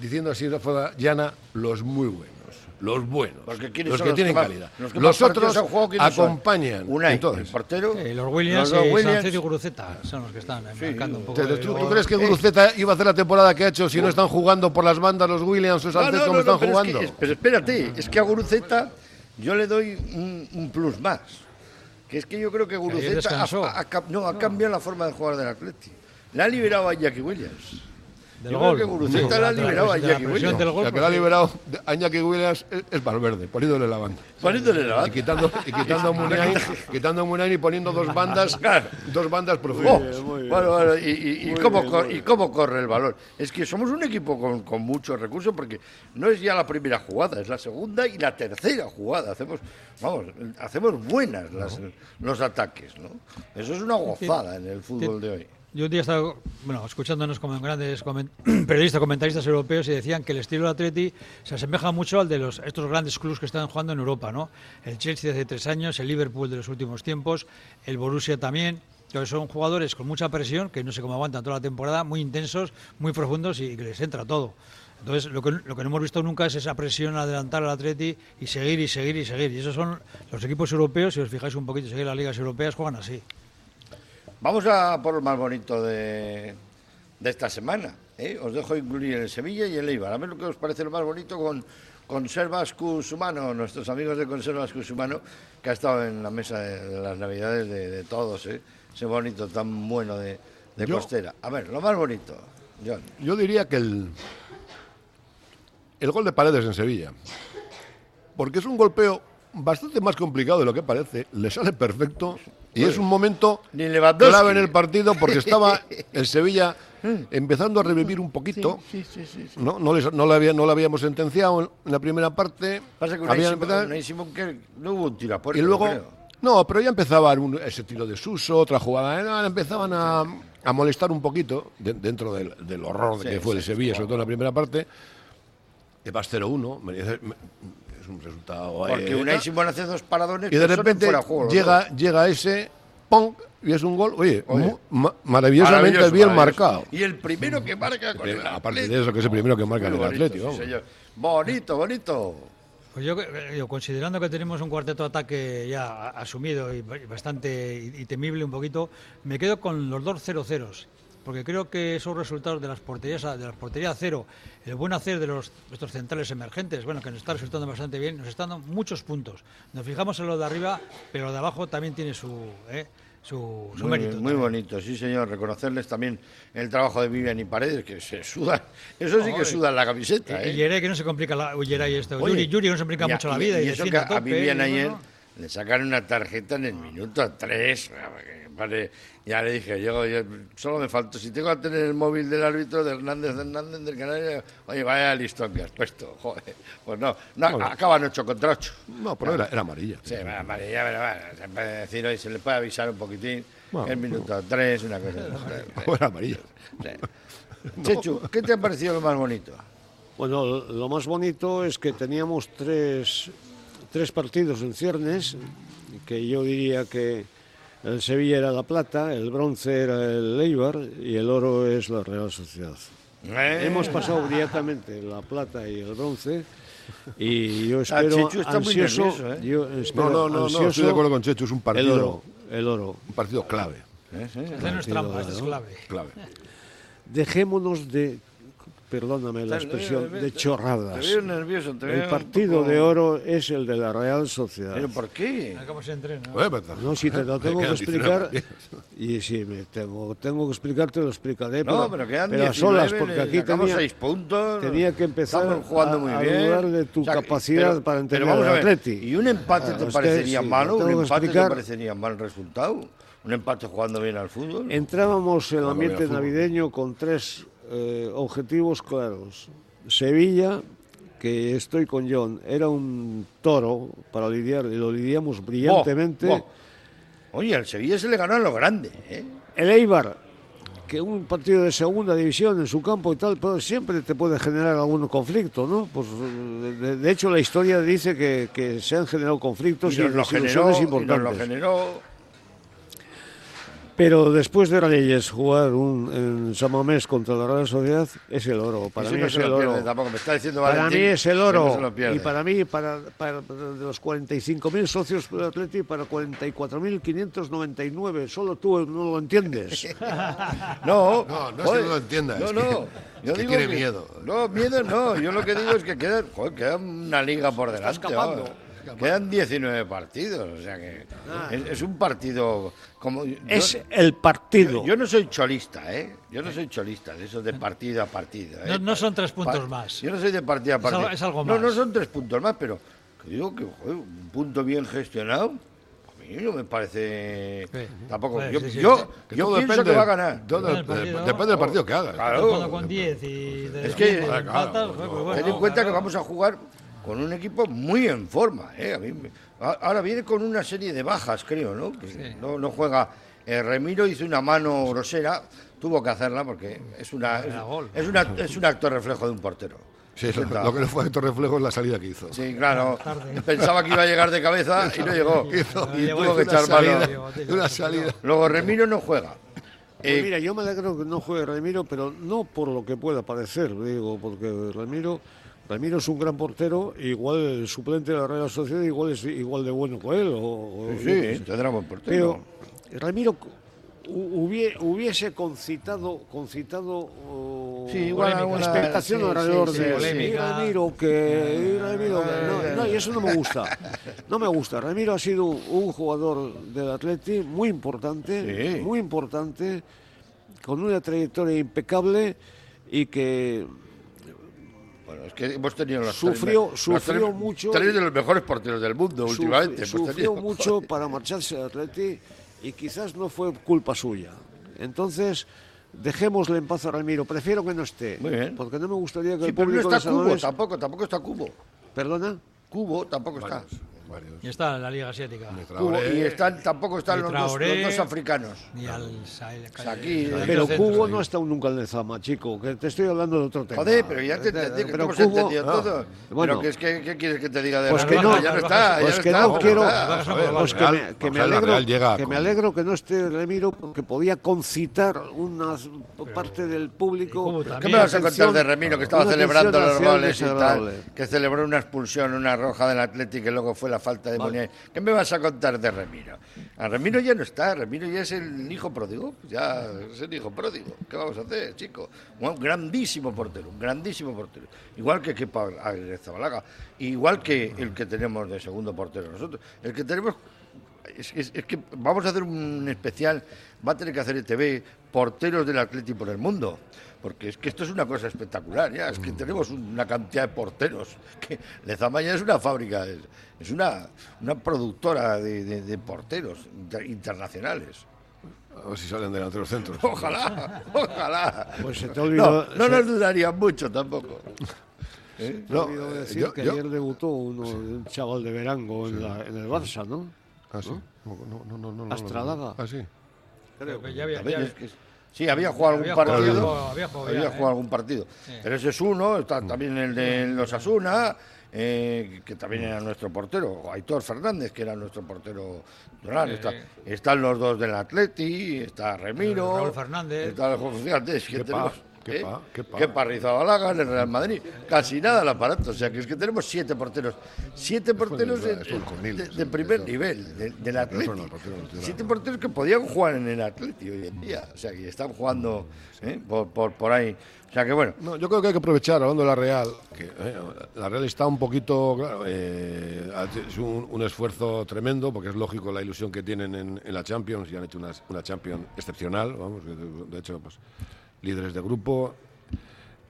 diciendo así de forma llana, los muy buenos. Los buenos. Porque ¿quiénes los que los tienen más- calidad. los que Los otros acompañan. Unai, Entonces, el portero. Sí, los Williams los Williams. Sánchez y Guruceta son los que están eh, marcando un poco. ¿Te- de- ¿Tú, crees que Guruceta iba a hacer la temporada que ha hecho si no están jugando por las bandas los Williams o Sánchez no, como no, están pero es que- jugando? es- pero espérate, es que a Guruceta yo le doy un, un plus más. Que es que yo creo que Guruceta ha, descansó. ha- ha cam- no, ha cambiado la forma de jugar del Atleti. Le ha liberado a Jackie Williams. Del yo gol. creo que Guruceta Sí, le ha la liberado a la Jackie Williams. del gol, La que pues lo ha liberado a Iñaki Williams es, es Valverde, poniéndole la banda. Poniéndole la banda. Y quitando, y quitando a Muniain, quitando a Muniain y poniendo dos bandas, dos bandas profundas. bueno, bueno, y, y- y cómo cor- y cómo corre el balón. Es que somos un equipo con, con muchos recursos porque no es ya la primera jugada, es la segunda y la tercera jugada. Hacemos, vamos, hacemos buenas las- los ataques, ¿no? Eso es una gozada en el fútbol de hoy. Yo un día estaba bueno, escuchándonos como grandes comen- periodistas, comentaristas europeos y decían que el estilo del Atleti se asemeja mucho al de los, estos grandes clubes que están jugando en Europa, ¿no? El Chelsea de hace tres años, el Liverpool de los últimos tiempos, el Borussia también. Entonces son jugadores con mucha presión, que no sé cómo aguantan toda la temporada, muy intensos, muy profundos y que les entra todo. Entonces, lo que, lo que no hemos visto nunca es esa presión adelantar al Atleti y seguir y seguir y seguir. Y esos son los equipos europeos, si os fijáis un poquito, seguir las ligas europeas, juegan así. Vamos a por lo más bonito de, de esta semana. ¿eh? Os dejo incluir el Sevilla y el Eibar. A ver lo que os parece lo más bonito con Conservas Cusumano, nuestros amigos de Conservas Cusumano, que ha estado en la mesa de, las Navidades de, de todos. ¿eh? Ese bonito tan bueno de, de Yo- costera. A ver, lo más bonito, John. Yo diría que el, el gol de Paredes en Sevilla, porque es un golpeo bastante más complicado de lo que parece, le sale perfecto y es un momento clave en el partido porque estaba el Sevilla empezando a revivir un poquito. Sí, sí, sí. No, no, les- no, había- no lo habíamos sentenciado en la primera parte. Pasa que Unai Simón- Simón que no hubo un tiro a puerta, y luego, creo. no, pero ya empezaba un- ese tiro de Suso, otra jugada. empezaban a, a molestar un poquito de- dentro del, del horror que fue el Sevilla, sobre todo en la primera parte. Te vas 0-1, merece- me- es un resultado. eh, Porque Unai Simón hace dos paradones y de repente fuera juego, llega, llega ese, ¡pum! y es un gol, oye, Oye. mu- ma- maravillosamente Maravilloso, bien maravilloso. marcado. Y el primero que marca con el Aparte de eso, que es el primero que marca en Muy el bonito, Atlético. sí. Bonito, bonito. Pues yo, eh, yo, considerando que tenemos un cuarteto de ataque ya a- asumido y ba- y bastante y, y temible un poquito, me quedo con los dos 0 ceros, porque creo que esos resultados de las porterías a- de las porterías a cero, el buen hacer de los estos centrales emergentes, bueno, que nos está resultando bastante bien, nos están dando muchos puntos. Nos fijamos en lo de arriba, pero lo de abajo también tiene su eh, su, su Muy, mérito. muy bonito, sí señor. Reconocerles también el trabajo de Vivian y Paredes, que se sudan. Eso sí que sudan la camiseta. Y, ¿eh? y Yeray, que no se complica la Yeray esto. Oye, Yuri, Yuri no se complica y a- mucho la y- vida. Y, Y, eso que a tope, Vivian y ayer. Le sacaron una tarjeta en el minuto 3. Ya le dije, yo, yo- solo me faltó, si tengo que tener el móvil del árbitro de Hernández Hernández del Canario, oye, vaya listón que has puesto, joder. Pues no, no Bueno. acaban 8 contra 8. No, pero era, era amarilla. Sí, va, amarilla, pero bueno, se puede decir hoy, se le puede avisar un poquitín, Bueno, el minuto 3, una cosa. Era amarilla. Sí. Chechu, ¿qué te ha parecido lo más bonito? Bueno, lo más bonito es que teníamos tres, tres partidos en ciernes, que yo diría que el Sevilla era la plata, el bronce era el Eibar y el oro es la Real Sociedad. Eh. Hemos pasado brillantemente la plata y el bronce y yo Ah, espero Chechu está muy ansioso, nervioso, ¿eh? yo espero No, no, no, no, ansioso estoy de acuerdo con Chechu, es un partido, el oro, el oro. un partido clave. Hacer no es trampa, es clave. clave. Dejémonos de perdóname la Te- expresión, te- de te- chorradas. te veo nervioso, te El veo partido poco- de oro es el de la Real Sociedad. ¿Pero por qué? ¿Cómo se entrena? No, si te lo tengo que Quedan 19 explicar. Y si me tengo, tengo que explicarte, lo explicaré. No, pero quedan a solas, 19, porque aquí tenía, seis puntos. tenía que empezar estamos jugando a, muy a bien. dudar de tu O sea, que- capacidad pero- para pero entender al a Atleti. ¿Y un empate Ah, te parecería sí, lo malo? ¿Un tengo que empate te explicar. parecería mal resultado? ¿Un empate jugando bien al fútbol? Entrábamos en el ambiente navideño con tres eh, objetivos claros. Sevilla, que estoy con John, era un toro para lidiar, y lo lidiamos brillantemente. Bo, bo. Oye, al Sevilla se le ganó a lo grande, ¿eh? El Eibar, que un partido de segunda división en su campo y tal, pero siempre te puede generar algún conflicto, ¿no? Pues de, de hecho la historia dice que, que se han generado conflictos y, Y nos lo generó, desilusiones y nos lo importantes. generó. Pero después de Reyes jugar un, en San Mamés contra la Real Sociedad es el oro. Para mí no es se el lo oro. pierde tampoco, me está diciendo Para Valentín mí es el que oro. y para mí, para, para- de los 45.000 socios del Atleti, para 44.599. Solo tú no lo entiendes. No, No, no es que no lo entienda, No, no. que- Yo que digo tiene miedo. No, miedo no. Yo lo que digo es que queda, joder, queda una liga por delante. escapando. vamos. Quedan 19 partidos. O sea que es, es un partido como. yo- Es el partido. Yo, yo no soy cholista, ¿eh? Yo no soy cholista, de eso de partido a partido. ¿eh? No, no son tres puntos Pa- más. Yo no soy de partido a Es algo- partido. es algo No, más. no son tres puntos más, pero que digo que joder, un punto bien gestionado. A mí no me parece. Tampoco. Pues, yo sí, sí, yo, sí. Que yo todo pienso depende- que va a ganar. todo Depende del depende- partido. depende del partido que hagas. Claro. Con 10 y de Es que- Claro, pues bueno, Ten en cuenta que claro. vamos a jugar con un equipo muy en forma. ¿eh? A mí me- a- ahora viene con una serie de bajas, creo, ¿no? Que no, no juega. eh, Remiro hizo una mano grosera, tuvo que hacerla porque es una es, es una es un acto reflejo de un portero. Sí, lo, que le fue a Héctor Reflejo es la salida que hizo. Sí, claro. Pensaba que iba a llegar de cabeza y no llegó. Hizo- Y tuvo que una echar salida, mano. una salida. Luego Remiro no juega. Pues Eh, mira, yo me alegro que no juegue Ramiro, pero no por lo que pueda parecer, digo, porque Ramiro, Ramiro es un gran portero, igual el suplente de la Real Sociedad igual es igual de bueno que él. O, o- Sí, sé. tendrá buen portero. Pero Ramiro hu- hubie- hubiese concitado, concitado oh, Sí, igual alguna- expectación sí, alrededor sí, de polémica. Ramiro que y Ramiro que no, no, y eso no me gusta. No me gusta. Ramiro ha sido un jugador del Atleti muy importante, Sí. muy importante, con una trayectoria impecable y que Bueno, es que hemos tenido los Sufrió- tres, sufrió los tres- mucho Tres de los mejores porteros del mundo sufri- últimamente. sufrió tenido. mucho para marcharse al Atleti y quizás no fue culpa suya. Entonces, dejémosle en paz a Ramiro. Prefiero que no esté, Muy bien. porque no me gustaría que Sí, el pero no público de está Cubo tampoco, tampoco está Cubo. ¿Perdona? Cubo tampoco está. Y está en la Liga Asiática. Cubo, y están, tampoco están los dos, Traoré, los dos africanos. Ni al Sahel- Aquí, Pero. Cubo no ha estado nunca en el Zama, chico, que te estoy hablando de otro tema. Joder, pero ya te entendí, que Pero hemos Cubo- entendido ah, todo. bueno. pero que es que, ¿qué quieres que te diga de Pues que Real? no, ya no está, pues que no, quiero, pues que me, alegro, que me alegro que no esté Ramiro porque podía concitar una parte del público. ¿Qué me vas a contar de Remiro que estaba celebrando los goles y tal? Que celebró una expulsión, una roja del Atlético que luego fue la falta de Muniain. ¿Qué me vas a contar de Remiro? A Remiro ya no está, Remiro ya es el hijo pródigo, ya es el hijo pródigo. ¿Qué vamos a hacer, chico? Un grandísimo portero, un grandísimo portero. Igual que Kepa Zabalaga, igual que el que tenemos de segundo portero nosotros. El que tenemos es, es- es que vamos a hacer un especial, va a tener que hacer ETV, porteros del Atleti por el mundo. Porque es que esto es una cosa espectacular, ya. Es que tenemos una cantidad de porteros. Que Lezama ya es una fábrica, es, es una, una productora de, de- de porteros inter- internacionales. A ver si salen delanteros centros. Ojalá, ojalá. Pues se te ha olvidado- No, no se- nos dudaría mucho tampoco. ¿Eh? No, No, eh, decir yo- que yo- ayer debutó uno, un chaval de Verango en, la- en el Barça, ¿no? Ah, sí. No, no, no, no, no, no, Astradaga. Ah, sí. Creo que ya había, A ver, ya- es que- sí, había jugado algún Había jugado, partido. había jugado, había jugado ya, jugado ¿eh? algún partido. Pero ese es uno, está también el de los Asuna, eh, que también era nuestro portero, Aitor Fernández, que era nuestro portero titular. Sí. Está- están los dos del Atleti, está Remiro. Raúl Fernández. Está, fíjate, es que tenemos- Qué ¿eh? pa, qué pa. Que Parrizabalaga en el Real Madrid. Casi nada el aparato. O sea, que es que tenemos siete porteros. Siete porteros de, es de- eso, de primer nivel, de- del tiraron. Siete porteros que podían jugar en el Atleti hoy en día. O sea, que están jugando ¿eh? por, por, por ahí. O sea, que bueno. No, yo creo que hay que aprovechar, hablando de la Real, que eh, la Real está un poquito, claro, eh, hecho un, un esfuerzo tremendo, porque es lógico la ilusión que tienen en, en la Champions, y han hecho una, una Champions excepcional, vamos, de, de hecho, pues, líderes de grupo,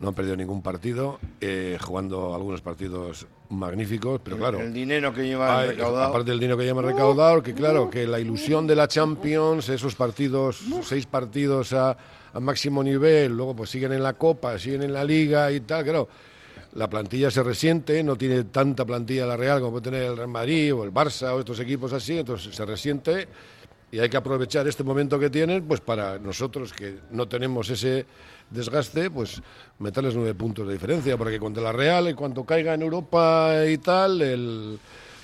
no han perdido ningún partido, eh, jugando algunos partidos magníficos, pero claro... el dinero que llevan hay- recaudado. Aparte del dinero que llevan recaudado, que claro, que la ilusión de la Champions, esos partidos, seis partidos a, a máximo nivel, luego pues siguen en la Copa, siguen en la Liga y tal, claro. La plantilla se resiente, no tiene tanta plantilla la Real como puede tener el Real Madrid o el Barça o estos equipos así, entonces se resiente y hay que aprovechar este momento que tienen pues para nosotros que no tenemos ese desgaste, pues meterles nueve puntos de diferencia, porque contra la Real, en cuanto caiga en Europa y tal, el,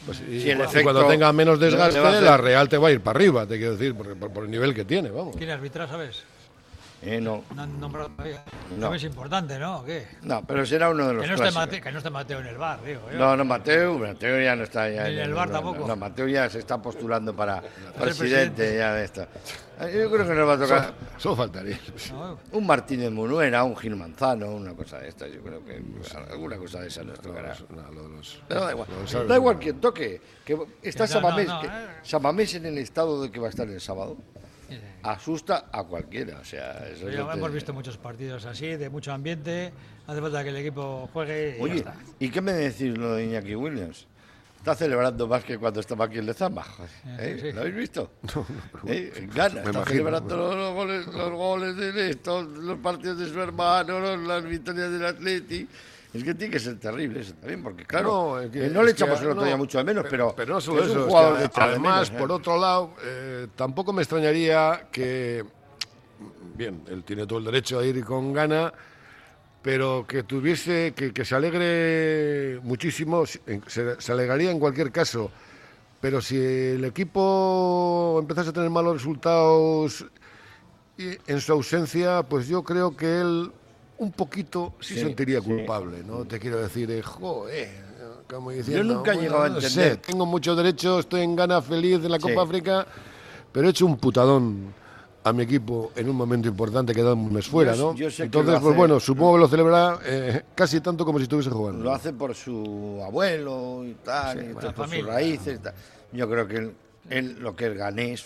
pues, y, Sí, el y efecto cuando tenga menos desgaste, la Real te va a ir para arriba, te quiero decir, por, por- por el nivel que tiene, vamos. ¿Quién arbitra, sabes? Eh, no. No han nombrado todavía. No. También es importante, ¿no? ¿O qué? No, pero será uno de los Que no, esté clásicos. Mate- que no esté Mateo en el bar, digo. yo. No, no, Mateo, Mateo ya no está ya. Ni en el bar tampoco. No, Mateo ya se está postulando para presidente, presidente. ya de esta. Yo creo que nos va a tocar Solo faltaría. un Martínez Munuera, un Gil Manzano, una cosa de estas. Yo creo que alguna cosa de esa nos tocará. Pero da igual, da igual quien toque. Que está Samamés, no, que- eh. Samamés en el estado de que va a estar el sábado. Asusta a cualquiera, o sea, eso Ya no te- hemos visto muchos partidos así, de mucho ambiente. Hace falta que el equipo juegue y ya Oye, está. ¿y qué me decís lo de Iñaki Williams? Está celebrando más que cuando estaba aquí en Lezama. ¿eh? sí. ¿Lo habéis visto? ¿Eh? Gana, está imagino. celebrando los, los goles, los goles de esto, los partidos de su hermano, las victorias del Atleti. Es que tiene que ser terrible eso también, porque claro, No, es que- eh, no le es que, echamos el otro no, día mucho de menos, pero, Pero no solo es un eso, es que jugador de además, ¿eh? por otro lado, eh, tampoco me extrañaría que, bien, él tiene todo el derecho a ir con gana, pero que tuviese, que, que se alegre muchísimo, se, se alegraría en cualquier caso, pero si el equipo empezase a tener malos resultados y en su ausencia, pues yo creo que él un poquito sí, Sí, sentiría sí. culpable, ¿no? Te quiero decir, eh, joder, como Yo nunca he bueno, llegado a no sé, entender. tengo mucho derecho, estoy en gana feliz en la. Copa África, pero he hecho un putadón a mi equipo en un momento importante que da un mes fuera, Yo- ¿no? yo sé que Entonces, pues hace- bueno, supongo que lo celebrará eh, casi tanto como si estuviese jugando. Lo hace por su abuelo y tal, y por sus familia. raíces. y tal. Yo creo que él, él lo que es ganés,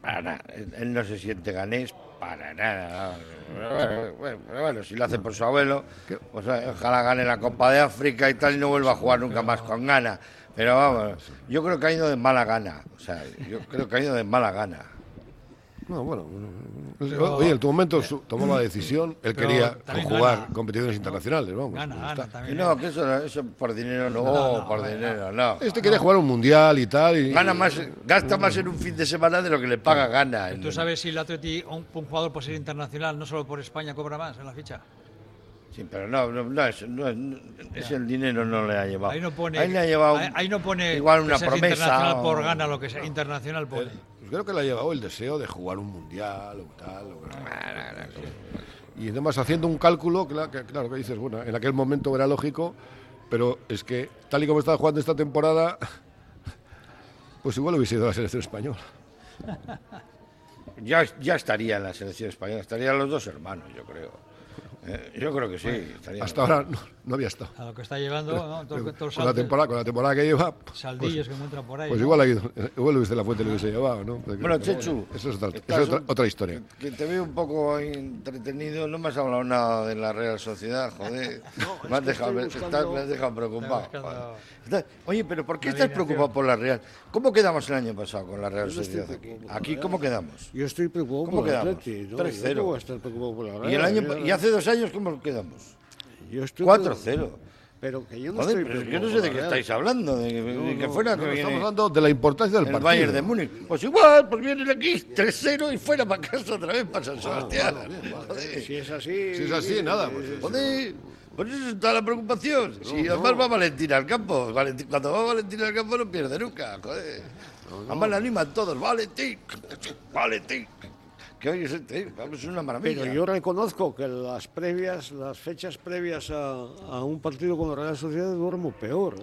para él no se siente ganés para nada. Bueno, bueno, si lo hace por su abuelo, pues eh, ojalá gane la Copa de África y tal y no vuelva a jugar nunca más con gana. Pero vamos, yo creo que ha ido de mala gana. O sea, yo creo que ha ido de mala gana. No, bueno, bueno. oye, en tu momento su- tomó la decisión, él pero quería jugar gana. competiciones internacionales, vamos. Gana, gana también. No, que eso, eso por dinero no, No, no, por no, dinero no. Este quería jugar un mundial y tal. Y, Gana más, gasta más en un fin de semana de lo que le paga gana. en- ¿Tú sabes si el Atleti, un, un jugador por ser internacional, no solo por España, cobra más en la ficha? Sí, pero no, no, no, es, no es- el dinero no le ha llevado. Ahí no pone, Ahí le ha llevado ahí, ahí no pone igual una promesa. internacional por gana, lo que sea internacional pone. Creo que le ha llevado el deseo de jugar un mundial o tal. o- y además haciendo un cálculo, que, claro, que dices, bueno, en aquel momento era lógico, pero es que tal y como estaba jugando esta temporada, pues igual hubiese ido a la selección española. Ya, ya estaría en la selección española, estarían los dos hermanos, yo creo. Eh, yo creo que sí. Hasta ahora no, no había estado. A lo que está llegando, ¿no? Con, la temporada, con la temporada que lleva, pues, Saldillos que encuentran por ahí. pues ¿no? igual ha ido, igual la fuente lo hubiese llevado, ¿no? Porque- Bueno, Chechu, eso es otra, eso estás es otra, un- otra historia. Que te veo un poco entretenido, no me has hablado nada de la Real Sociedad, joder. me, has dejado, buscando- estás- me has dejado preocupado. Oye, pero ¿por qué estás preocupado por la Real? ¿Cómo quedamos el año pasado con la Real no Sociedad aquí? ¿cómo quedamos? Yo estoy preocupado ¿Cómo por. ¿no? 3-0. No la Real. ¿Y, el año, ¿Y hace dos años cómo quedamos? yo estoy 4-0. Pero que yo no Joder, estoy pero preocupado no sé de qué estáis hablando, de, de No, que no, fuera No, que viene estamos hablando de la importancia del el partido. Bayern de Múnich. Pues igual, pues vienen aquí 3-0 y fuera para casa otra vez para San Sebastián. Joder. Si es así. Si es así, nada, pues, Joder, por eso está la preocupación. Si además va Valentín al campo, Valentín- cuando va Valentín al campo no pierde nunca, joder. Además le animan todos, Valentín, Valentín. Que hoy es, vamos, es una maravilla. Pero yo reconozco que las previas, las fechas previas a, a un partido con la Real Sociedad duermo peor.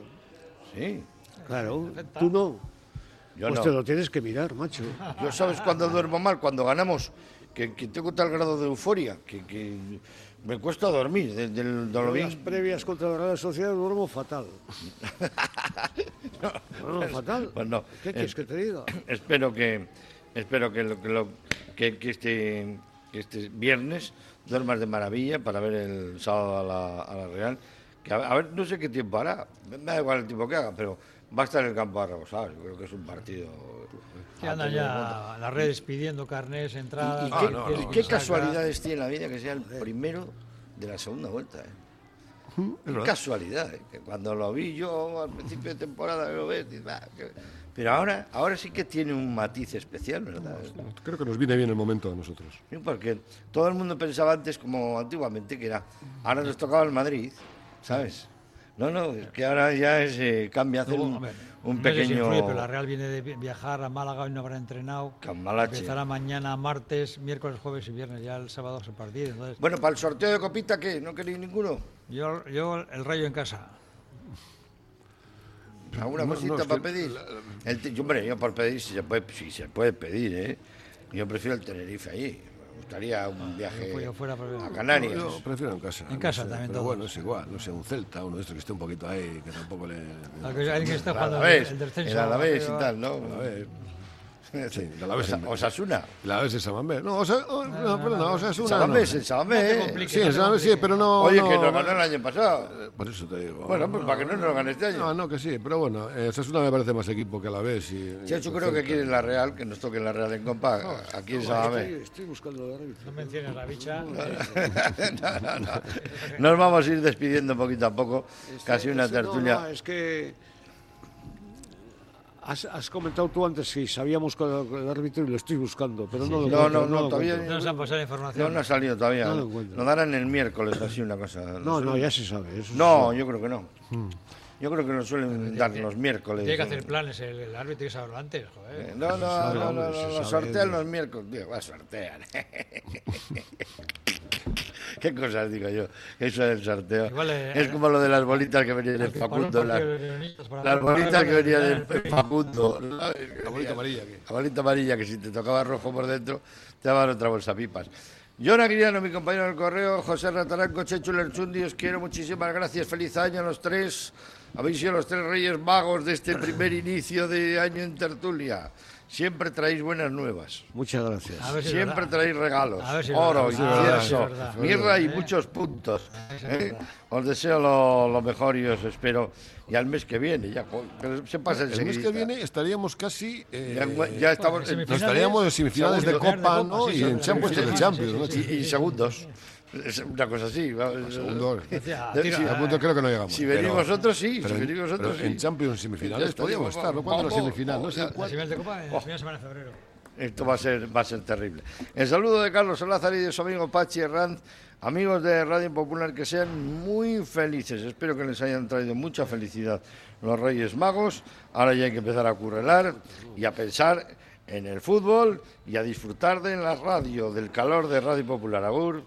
Sí. Claro, tú no. Yo pues no. te lo tienes que mirar, macho. Yo sabes cuando duermo mal, cuando ganamos, que, que tengo tal grado de euforia que, que me cuesta dormir de, del- de lo bien. las previas contra la Real Sociedad duermo fatal. Duermo fatal. Pues no. ¿Qué quieres que te diga? Espero que espero que, lo, que, lo- que- que este, que este viernes duermas de maravilla para ver el sábado a la, a la Real. Que a, a ver, no sé qué tiempo hará, me da igual el tiempo que haga, pero va a estar en el campo arrebosado. Yo creo que es un partido. Que andan ya las redes pidiendo carnés, entradas. ¿Y, qué, que- que- y que casualidades tiene la vida que sea el primero de la segunda vuelta? ¿eh? Qué verdad. casualidad, ¿eh? que cuando lo vi yo al principio de temporada, lo ves, dices, "Ah, qué-". Pero ahora, ahora sí que tiene un matiz especial, ¿verdad? Creo que nos viene bien el momento a nosotros. Sí, porque todo el mundo pensaba antes como antiguamente que era, ahora nos tocaba el Madrid, ¿sabes? No, no, es que ahora ya es, eh, cambia, hacer un, un no sé si pequeño... influye, pero la Real viene de vi- viajar a Málaga, hoy no habrá entrenado. Cambalache. Empezará mañana, martes, miércoles, jueves y viernes. Ya el sábado se partido. Entonces, Bueno, para el sorteo de copita, ¿qué? ¿No queréis ninguno? yo, yo el rayo en casa. ¿Alguna No, cosita no, para que pedir? El yo, hombre, yo por pedir, si se puede, si se puede pedir, ¿eh? Yo prefiero el Tenerife allí. Me gustaría un viaje afuera, pero- a Canarias. Yo prefiero en casa. En no casa sé, también Pero todos. bueno, es igual, no sé, un Celta, uno de estos que esté un poquito ahí, que tampoco le... Alguien que está El jugando el, descenso. el Alavés y tal, ¿no? Alavés. Sí, la vez Osa- Osasuna. La vez de Samamés. No, o sea, oh, no, perdona, o sea, es una. Samamés, no. Samamés. compliques, Sí, no el te Samamés sí, pero no. Oye, no, que nos ganó el año pasado. eh, Por eso te digo. Bueno, pues para que no nos gane este año. No, no, que sí, pero bueno, eh, Osasuna me parece más equipo que a la vez. Y, Sí, yo creo que quiere la Real, que nos toque la Real en Copa, aquí en No, Samamés. estoy, estoy buscando el árbitro. No menciones la bicha. no, no, no. Nos vamos a ir despidiendo poquito a poco, casi una Este, no, tertulia. no, es que has, has comentado tú antes si sabíamos con el, árbitro y lo estoy buscando, pero no lo No, encuentro, no, no, lo todavía. No nos han pasado la No, información. no ha salido todavía. No lo lo, encuentro. darán el miércoles, así una cosa. No, no, ya se sabe. Eso No, se yo creo que no. Yo creo que nos suelen dar los miércoles. Tiene que hacer planes el, el árbitro, que saberlo antes, Eh, joder. No, no, no, no, no, lo sortean los miércoles. Digo, va a sortear. ¿Qué cosas digo yo? Eso del sorteo. Igual, eh, es como lo de las bolitas que venían en Facundo. Las, las bolitas que venían en Facundo. La bolita amarilla. que- La bolita amarilla que si te tocaba rojo por dentro, te daban otra bolsa pipas. John Aguiliano, mi compañero del correo, José Rataranco, Chechu Lerchundi, os quiero muchísimas gracias, feliz año a los tres. Habéis sido los tres reyes magos de este primer inicio de año en tertulia. Siempre traéis buenas nuevas. Muchas gracias. A ver si Siempre verdad. traéis regalos, A ver si oro, incienso, si mirra y ¿Eh? muchos puntos. ¿eh? Os deseo lo, lo mejor y os espero. Y al mes que viene, ya, se pasa El mes que viene estaríamos casi. eh, Ya, en- ya estamos en- estaríamos en semifinales de Segundos. Copa, ¿no? Sí, Y en Champions sí, de sí, Champions, sí, ¿no? sí, y, y segundos. Es una cosa así. si- A punto creo que no llegamos. Si venís pero- vosotros, sí. pero si vosotros, pero en sí. Champions semifinales podíamos estar, ¿no? ¿Cuándo la semifinal? No sé La cuál. final de Copa en la primera semana de febrero. Esto va a ser, va a ser terrible. El saludo de Carlos Salazar y de su amigo Pachi Herranz, amigos de Radio Popular, que sean muy felices. Espero que les hayan traído mucha felicidad los Reyes Magos. Ahora ya hay que empezar a currelar y a pensar en el fútbol y a disfrutar de la radio, del calor de Radio Popular. Agur.